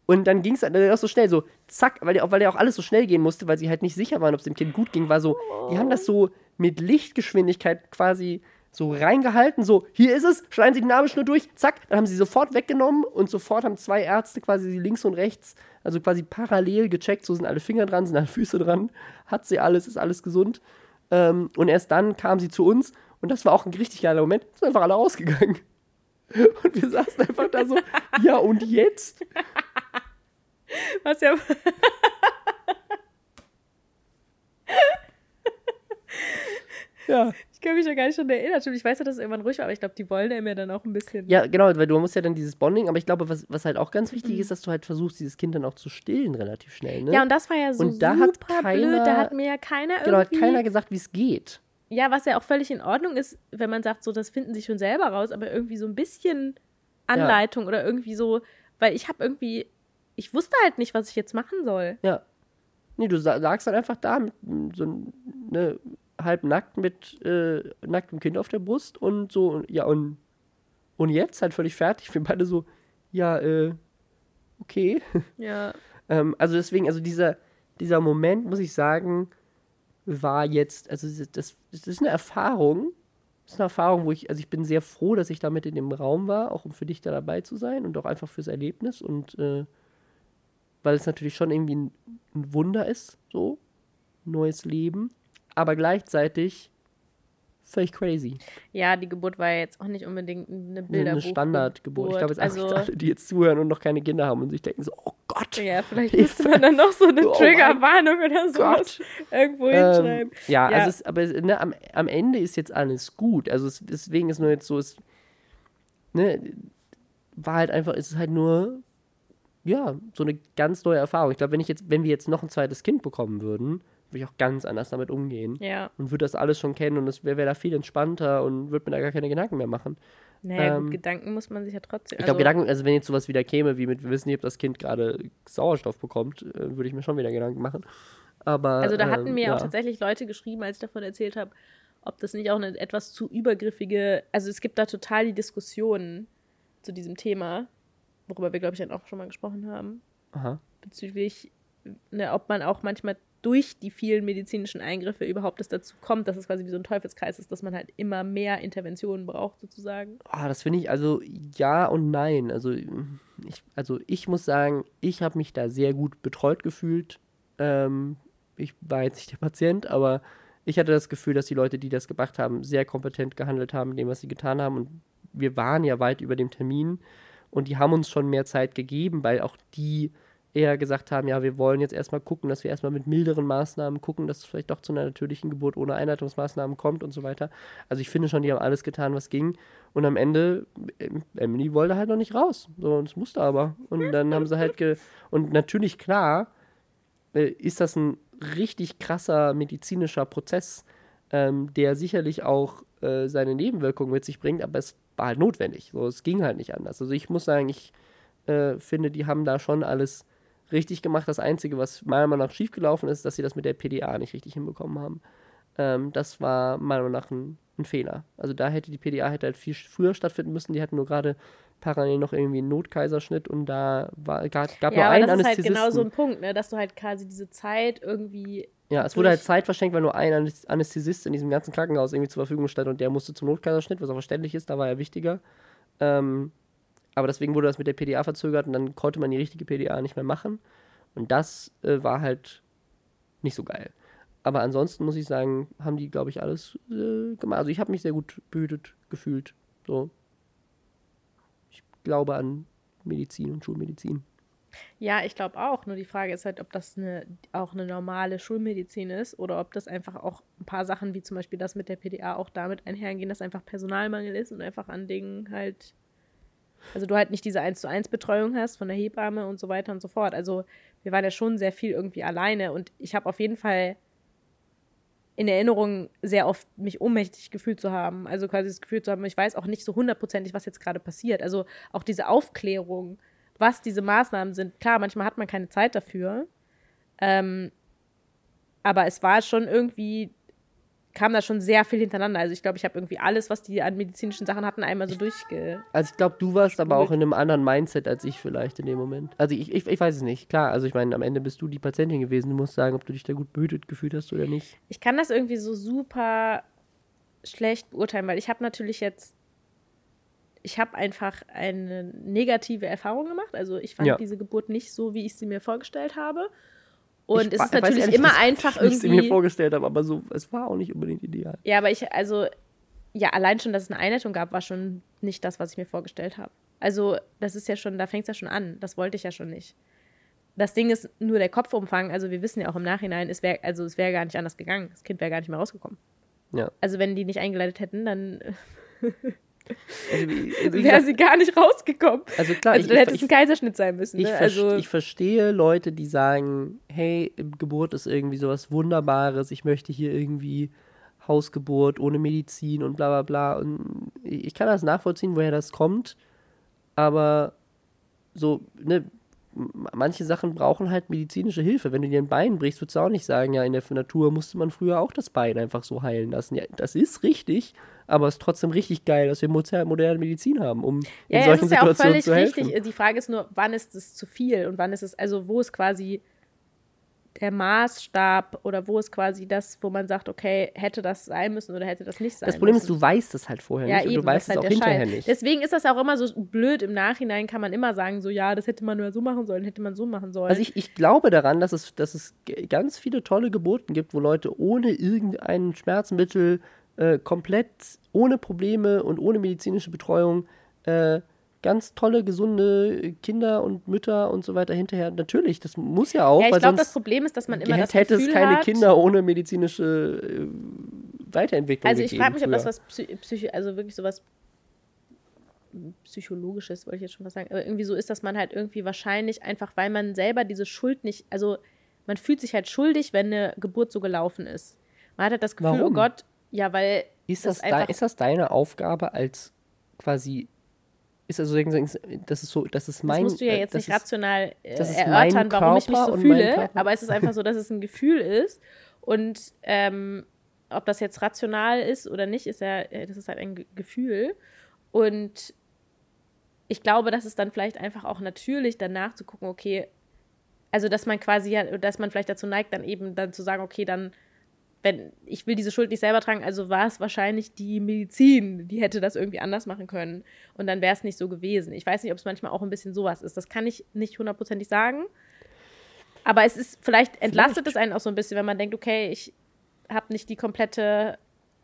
[SPEAKER 3] Und dann ging es auch so schnell, so zack, weil der, weil der auch alles so schnell gehen musste, weil sie halt nicht sicher waren, ob es dem Kind gut ging, war so, die haben das so mit Lichtgeschwindigkeit quasi so reingehalten, so, hier ist es, schneiden Sie die Nabelschnur durch, zack, dann haben sie sofort weggenommen und sofort haben zwei Ärzte quasi links und rechts, also quasi parallel gecheckt, so sind alle Finger dran, sind alle *laughs* Füße dran, hat sie alles, ist alles gesund. Ähm, und erst dann kam sie zu uns und das war auch ein richtig geiler Moment, sind einfach alle ausgegangen. *laughs* Und wir saßen einfach da so, *laughs* ja und jetzt?
[SPEAKER 2] Was ja.
[SPEAKER 3] Ja.
[SPEAKER 2] Ich kann mich ja gar nicht schon erinnern. Ich weiß ja, dass es irgendwann ruhig war, aber ich glaube, die wollen ja dann auch ein bisschen.
[SPEAKER 3] Ja, genau, weil du musst ja dann dieses Bonding, aber ich glaube, was, was halt auch ganz wichtig mhm. ist, dass du halt versuchst, dieses Kind dann auch zu stillen relativ schnell. Ne?
[SPEAKER 2] Ja, und das war ja so
[SPEAKER 3] und da
[SPEAKER 2] super
[SPEAKER 3] hat keiner,
[SPEAKER 2] blöd. Da hat mir ja keiner
[SPEAKER 3] Genau, hat
[SPEAKER 2] irgendwie.
[SPEAKER 3] keiner gesagt, wie es geht.
[SPEAKER 2] ja, was ja auch völlig in Ordnung ist, wenn man sagt, so, das finden sie schon selber raus, aber irgendwie so ein bisschen Anleitung oder irgendwie so, weil ich habe irgendwie, ich wusste halt nicht, was ich jetzt machen soll.
[SPEAKER 3] Ja. Nee, du sa- lagst dann einfach da mit so ne, halb nackt mit äh, nacktem Kind auf der Brust und so, ja, und, und jetzt halt völlig fertig. Wir beide so, ja, äh, okay. *laughs*
[SPEAKER 2] Ja.
[SPEAKER 3] Ähm, also deswegen, also dieser, dieser Moment, muss ich sagen, war jetzt, also das, das ist eine Erfahrung. Das ist eine Erfahrung, wo ich, also ich bin sehr froh, dass ich damit in dem Raum war, auch um für dich da dabei zu sein und auch einfach fürs Erlebnis und äh, weil es natürlich schon irgendwie ein, ein Wunder ist, so, neues Leben, aber gleichzeitig völlig crazy.
[SPEAKER 2] Ja, die Geburt war jetzt auch nicht unbedingt eine Bilderbuch.
[SPEAKER 3] Eine Standardgeburt. Ich glaube, jetzt also, alle, die jetzt zuhören und noch keine Kinder haben und sich denken so, oh Gott.
[SPEAKER 2] Ja, vielleicht müsste man dann noch so eine oh Triggerwarnung oder sowas irgendwo ähm, hinschreiben.
[SPEAKER 3] Ja, ja, also es, aber ne, am, am Ende ist jetzt alles gut. Also es, deswegen ist nur jetzt so, es ne, war halt einfach, es ist halt nur, ja, so eine ganz neue Erfahrung. Ich glaube, wenn ich jetzt, wenn wir jetzt noch ein zweites Kind bekommen würden, würde ich auch ganz anders damit umgehen.
[SPEAKER 2] Ja.
[SPEAKER 3] Und würde das alles schon kennen und es wäre wär da viel entspannter und würde mir da gar keine Gedanken mehr machen.
[SPEAKER 2] Naja, ähm, Gedanken muss man sich ja trotzdem.
[SPEAKER 3] Ich glaube, also Gedanken, also wenn jetzt sowas wieder käme, wie mit, wir wissen nicht, ob das Kind gerade Sauerstoff bekommt, äh, würde ich mir schon wieder Gedanken machen. Aber.
[SPEAKER 2] Also da hatten
[SPEAKER 3] ähm,
[SPEAKER 2] mir
[SPEAKER 3] ja.
[SPEAKER 2] auch tatsächlich Leute geschrieben, als ich davon erzählt habe, ob das nicht auch eine etwas zu übergriffige, also es gibt da total die Diskussionen zu diesem Thema, worüber wir, glaube ich, dann auch schon mal gesprochen haben.
[SPEAKER 3] Aha.
[SPEAKER 2] Bezüglich, ne, ob man auch manchmal durch die vielen medizinischen Eingriffe überhaupt es dazu kommt, dass es quasi wie so ein Teufelskreis ist, dass man halt immer mehr Interventionen braucht, sozusagen.
[SPEAKER 3] Ah, das finde ich also ja und nein. Also ich, also ich muss sagen, ich habe mich da sehr gut betreut gefühlt. Ähm, ich war jetzt nicht der Patient, aber ich hatte das Gefühl, dass die Leute, die das gemacht haben, sehr kompetent gehandelt haben in dem, was sie getan haben. Und wir waren ja weit über dem Termin und die haben uns schon mehr Zeit gegeben, weil auch die eher gesagt haben, ja, wir wollen jetzt erstmal gucken, dass wir erstmal mit milderen Maßnahmen gucken, dass es vielleicht doch zu einer natürlichen Geburt ohne Einleitungsmaßnahmen kommt und so weiter. Also ich finde schon, die haben alles getan, was ging. Und am Ende, ähm, Emily wollte halt noch nicht raus. So, und es musste aber. Und dann haben sie halt ge und natürlich klar, äh, ist das ein richtig krasser medizinischer Prozess, ähm, der sicherlich auch äh, seine Nebenwirkungen mit sich bringt, aber es war halt notwendig. So, es ging halt nicht anders. Also ich muss sagen, ich äh, finde, die haben da schon alles richtig gemacht. Das Einzige, was meiner Meinung nach schiefgelaufen ist, dass sie das mit der PDA nicht richtig hinbekommen haben. Ähm, das war meiner Meinung nach ein, ein, Fehler. Also da hätte die PDA hätte halt viel früher stattfinden müssen. Die hatten nur gerade parallel noch irgendwie einen Notkaiserschnitt und da war, gab, gab
[SPEAKER 2] ja,
[SPEAKER 3] nur einen
[SPEAKER 2] Anästhesisten.
[SPEAKER 3] das ist halt
[SPEAKER 2] genau so ein Punkt, ne? dass du halt quasi diese Zeit irgendwie
[SPEAKER 3] ja, es wurde halt Zeit verschenkt, weil nur ein Anästhesist in diesem ganzen Krankenhaus irgendwie zur Verfügung stand und der musste zum Notkaiserschnitt, was auch verständlich ist, da war er wichtiger. Ähm, aber deswegen wurde das mit der PDA verzögert und dann konnte man die richtige PDA nicht mehr machen. Und das äh, war halt nicht so geil. Aber ansonsten muss ich sagen, haben die, glaube ich, alles äh, gemacht. Also ich habe mich sehr gut behütet gefühlt. So. Ich glaube an Medizin und Schulmedizin.
[SPEAKER 2] Ja, ich glaube auch. Nur die Frage ist halt, ob das eine, auch eine normale Schulmedizin ist oder ob das einfach auch ein paar Sachen wie zum Beispiel das mit der PDA auch damit einhergehen, dass einfach Personalmangel ist und einfach an Dingen halt. Also du halt nicht diese 1 zu 1 Betreuung hast von der Hebamme und so weiter und so fort. Also wir waren ja schon sehr viel irgendwie alleine und ich habe auf jeden Fall in Erinnerung sehr oft mich ohnmächtig gefühlt zu haben. Also quasi das Gefühl zu haben, ich weiß auch nicht so hundertprozentig, was jetzt gerade passiert. Also auch diese Aufklärung was diese Maßnahmen sind. Klar, manchmal hat man keine Zeit dafür. Ähm, aber es war schon irgendwie, kam da schon sehr viel hintereinander. Also ich glaube, ich habe irgendwie alles, was die an medizinischen Sachen hatten, einmal so durchge.
[SPEAKER 3] Also ich glaube, du warst aber auch in einem anderen Mindset als ich vielleicht in dem Moment. Also ich, ich, ich weiß es nicht. Klar, also ich meine, am Ende bist du die Patientin gewesen. Du musst sagen, ob du dich da gut behütet gefühlt hast oder nicht.
[SPEAKER 2] Ich kann das irgendwie so super schlecht beurteilen, weil ich habe natürlich jetzt ich habe einfach eine negative Erfahrung gemacht. Also ich fand ja. diese Geburt nicht so, wie ich sie mir vorgestellt habe. Und ich es ist natürlich ehrlich, immer einfach irgendwie.
[SPEAKER 3] Wie ich mir *laughs* vorgestellt habe, aber so, es war auch nicht unbedingt ideal.
[SPEAKER 2] Ja, aber ich, also, ja, allein schon, dass es eine Einleitung gab, war schon nicht das, was ich mir vorgestellt habe. Also, das ist ja schon, da fängt es ja schon an. Das wollte ich ja schon nicht. Das Ding ist nur der Kopfumfang. Also, wir wissen ja auch im Nachhinein, es wäre, also, es wäre gar nicht anders gegangen. Das Kind wäre gar nicht mehr rausgekommen.
[SPEAKER 3] Ja.
[SPEAKER 2] Also, wenn die nicht eingeleitet hätten, dann. *laughs*
[SPEAKER 3] Also,
[SPEAKER 2] wäre sie gar nicht rausgekommen.
[SPEAKER 3] Also klar,
[SPEAKER 2] also, dann hätte es ein Kaiserschnitt sein müssen.
[SPEAKER 3] Ich,
[SPEAKER 2] ne?
[SPEAKER 3] also, ich verstehe Leute, die sagen, hey, Geburt ist irgendwie sowas Wunderbares, ich möchte hier irgendwie Hausgeburt ohne Medizin und bla bla bla. Und ich kann das nachvollziehen, woher das kommt, aber so, ne, manche Sachen brauchen halt medizinische Hilfe. Wenn du dir ein Bein brichst, würdest du auch nicht sagen, ja, in der Natur musste man früher auch das Bein einfach so heilen lassen. Ja, das ist richtig, aber es ist trotzdem richtig geil, dass wir moderne Medizin haben, um
[SPEAKER 2] ja,
[SPEAKER 3] in solchen
[SPEAKER 2] ja,
[SPEAKER 3] Situationen zu helfen.
[SPEAKER 2] Richtig. Die Frage ist nur, wann ist es zu viel und wann ist es, also wo ist quasi der Maßstab oder wo ist quasi das, wo man sagt, okay, hätte das sein müssen oder hätte das nicht sein müssen.
[SPEAKER 3] Das Problem müssen. ist, du weißt es halt vorher
[SPEAKER 2] ja,
[SPEAKER 3] nicht
[SPEAKER 2] eben,
[SPEAKER 3] und du weißt es
[SPEAKER 2] halt
[SPEAKER 3] auch hinterher
[SPEAKER 2] Schein.
[SPEAKER 3] nicht.
[SPEAKER 2] Deswegen ist das auch immer so blöd. Im Nachhinein kann man immer sagen, so ja, das hätte man nur so machen sollen, hätte man so machen sollen.
[SPEAKER 3] Also ich, ich glaube daran, dass es, dass es ganz viele tolle Geburten gibt, wo Leute ohne irgendein Schmerzmittel äh, komplett ohne Probleme und ohne medizinische Betreuung äh, ganz tolle, gesunde Kinder und Mütter und so weiter hinterher. Natürlich, das muss ja auch.
[SPEAKER 2] Ja, ich glaube, das Problem ist, dass man immer das
[SPEAKER 3] hätte
[SPEAKER 2] Gefühl
[SPEAKER 3] es keine
[SPEAKER 2] hat,
[SPEAKER 3] Kinder ohne medizinische äh, Weiterentwicklung
[SPEAKER 2] Also ich frage mich, ob das was Psy Psycho also wirklich sowas psychologisches, wollte ich jetzt schon was sagen, aber irgendwie so ist, dass man halt irgendwie wahrscheinlich einfach, weil man selber diese Schuld nicht, also man fühlt sich halt schuldig, wenn eine Geburt so gelaufen ist. Man hat halt das Gefühl,
[SPEAKER 3] Warum?
[SPEAKER 2] oh Gott, ja, weil
[SPEAKER 3] Ist
[SPEAKER 2] das
[SPEAKER 3] das, da, ist das deine Aufgabe als quasi ist also das ist so das ist mein
[SPEAKER 2] das musst du ja
[SPEAKER 3] äh,
[SPEAKER 2] jetzt nicht
[SPEAKER 3] ist-
[SPEAKER 2] rational äh, erörtern, warum ich mich so fühle, aber es ist einfach so, dass es ein Gefühl ist und ähm, ob das jetzt rational ist oder nicht, ist ja, äh, das ist halt ein Ge- Gefühl und ich glaube, dass es dann vielleicht einfach auch natürlich danach zu gucken, okay, also dass man quasi ja, dass man vielleicht dazu neigt, dann eben dann zu sagen, okay, dann wenn ich will diese Schuld nicht selber tragen, also war es wahrscheinlich die Medizin, die hätte das irgendwie anders machen können und dann wäre es nicht so gewesen. Ich weiß nicht, ob es manchmal auch ein bisschen sowas ist. Das kann ich nicht hundertprozentig sagen. Aber es ist, vielleicht entlastet es einen auch so ein bisschen, wenn man denkt, okay, ich habe nicht die komplette,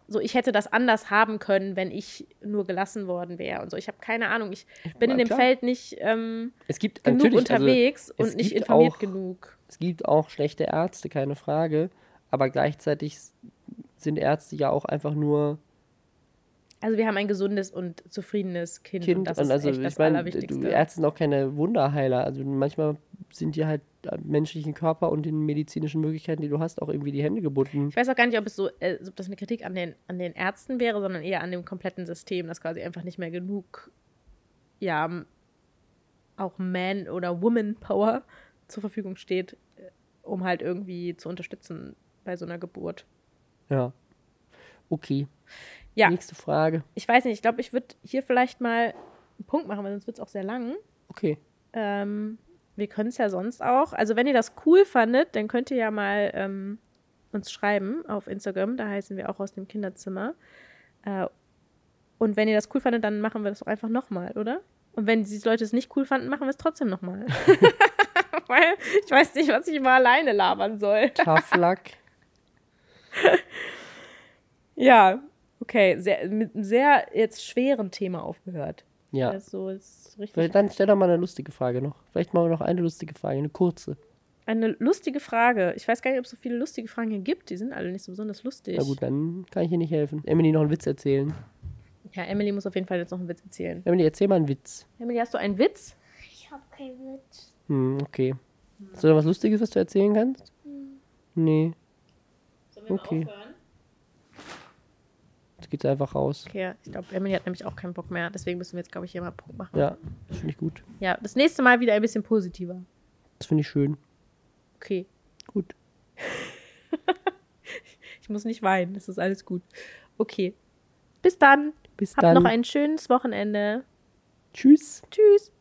[SPEAKER 2] so ich hätte das anders haben können, wenn ich nur gelassen worden wäre und so. Ich habe keine Ahnung. Ich bin in dem
[SPEAKER 3] klar.
[SPEAKER 2] Feld nicht ähm,
[SPEAKER 3] es gibt
[SPEAKER 2] genug
[SPEAKER 3] also,
[SPEAKER 2] unterwegs
[SPEAKER 3] es
[SPEAKER 2] und nicht informiert
[SPEAKER 3] auch-
[SPEAKER 2] genug.
[SPEAKER 3] es gibt auch schlechte Ärzte, keine Frage, aber gleichzeitig sind Ärzte ja auch einfach nur
[SPEAKER 2] Also wir haben ein gesundes und zufriedenes Kind,
[SPEAKER 3] Kind
[SPEAKER 2] und das
[SPEAKER 3] und
[SPEAKER 2] ist
[SPEAKER 3] also
[SPEAKER 2] echt das
[SPEAKER 3] meine,
[SPEAKER 2] Allerwichtigste.
[SPEAKER 3] Ärzte sind auch keine Wunderheiler, also manchmal sind dir halt am menschlichen Körper und den medizinischen Möglichkeiten, die du hast, auch irgendwie die Hände gebunden.
[SPEAKER 2] Ich weiß auch gar nicht, ob es so, äh, ob das eine Kritik an den, an den Ärzten wäre, sondern eher an dem kompletten System, dass quasi einfach nicht mehr genug, ja, auch Man- oder Woman-Power zur Verfügung steht, äh, um halt irgendwie zu unterstützen bei so einer Geburt.
[SPEAKER 3] Ja. Okay.
[SPEAKER 2] Ja.
[SPEAKER 3] Nächste Frage.
[SPEAKER 2] Ich weiß nicht, ich glaube, ich würde hier vielleicht mal einen Punkt machen, weil sonst wird es auch sehr lang.
[SPEAKER 3] Okay.
[SPEAKER 2] Ähm, wir können es ja sonst auch. Also, wenn ihr das cool fandet, dann könnt ihr ja mal ähm, uns schreiben auf Instagram. Da heißen wir auch aus dem Kinderzimmer. Äh, und wenn ihr das cool fandet, dann machen wir das doch einfach nochmal, oder? Und wenn die Leute es nicht cool fanden, machen wir es trotzdem nochmal. *laughs* *laughs* Weil ich weiß nicht, was ich immer alleine labern soll.
[SPEAKER 3] Tough luck. *laughs*
[SPEAKER 2] Ja, okay. Sehr, mit einem sehr jetzt schweren Thema aufgehört.
[SPEAKER 3] Ja.
[SPEAKER 2] Das ist so ist richtig.
[SPEAKER 3] Vielleicht Dann stell doch mal eine lustige Frage noch. Vielleicht machen wir noch eine lustige Frage, eine kurze.
[SPEAKER 2] Eine lustige Frage. Ich weiß gar nicht, ob es so viele lustige Fragen hier gibt. Die sind alle nicht so besonders lustig.
[SPEAKER 3] Na gut, dann kann ich dir nicht helfen. Emily noch einen Witz erzählen.
[SPEAKER 2] Ja, Emily muss auf jeden Fall jetzt noch einen Witz erzählen.
[SPEAKER 3] Emily, erzähl mal einen Witz.
[SPEAKER 2] Emily, hast du einen Witz?
[SPEAKER 4] Ich habe keinen Witz.
[SPEAKER 3] Hm, okay. Hast du noch was Lustiges, was du erzählen kannst? Nee. Okay.
[SPEAKER 2] aufhören?
[SPEAKER 3] Jetzt geht's einfach raus.
[SPEAKER 2] Okay, ich glaube, Emily hat nämlich auch keinen Bock mehr. Deswegen müssen wir jetzt, glaube ich, hier mal einen Punkt machen.
[SPEAKER 3] Ja, das finde ich gut.
[SPEAKER 2] Ja, das nächste Mal wieder ein bisschen positiver.
[SPEAKER 3] Das finde ich schön.
[SPEAKER 2] Okay.
[SPEAKER 3] Gut. *laughs*
[SPEAKER 2] Ich muss nicht weinen. Das ist alles gut. Okay. Bis dann.
[SPEAKER 3] Bis
[SPEAKER 2] Habt
[SPEAKER 3] dann.
[SPEAKER 2] noch ein schönes Wochenende.
[SPEAKER 3] Tschüss.
[SPEAKER 2] Tschüss.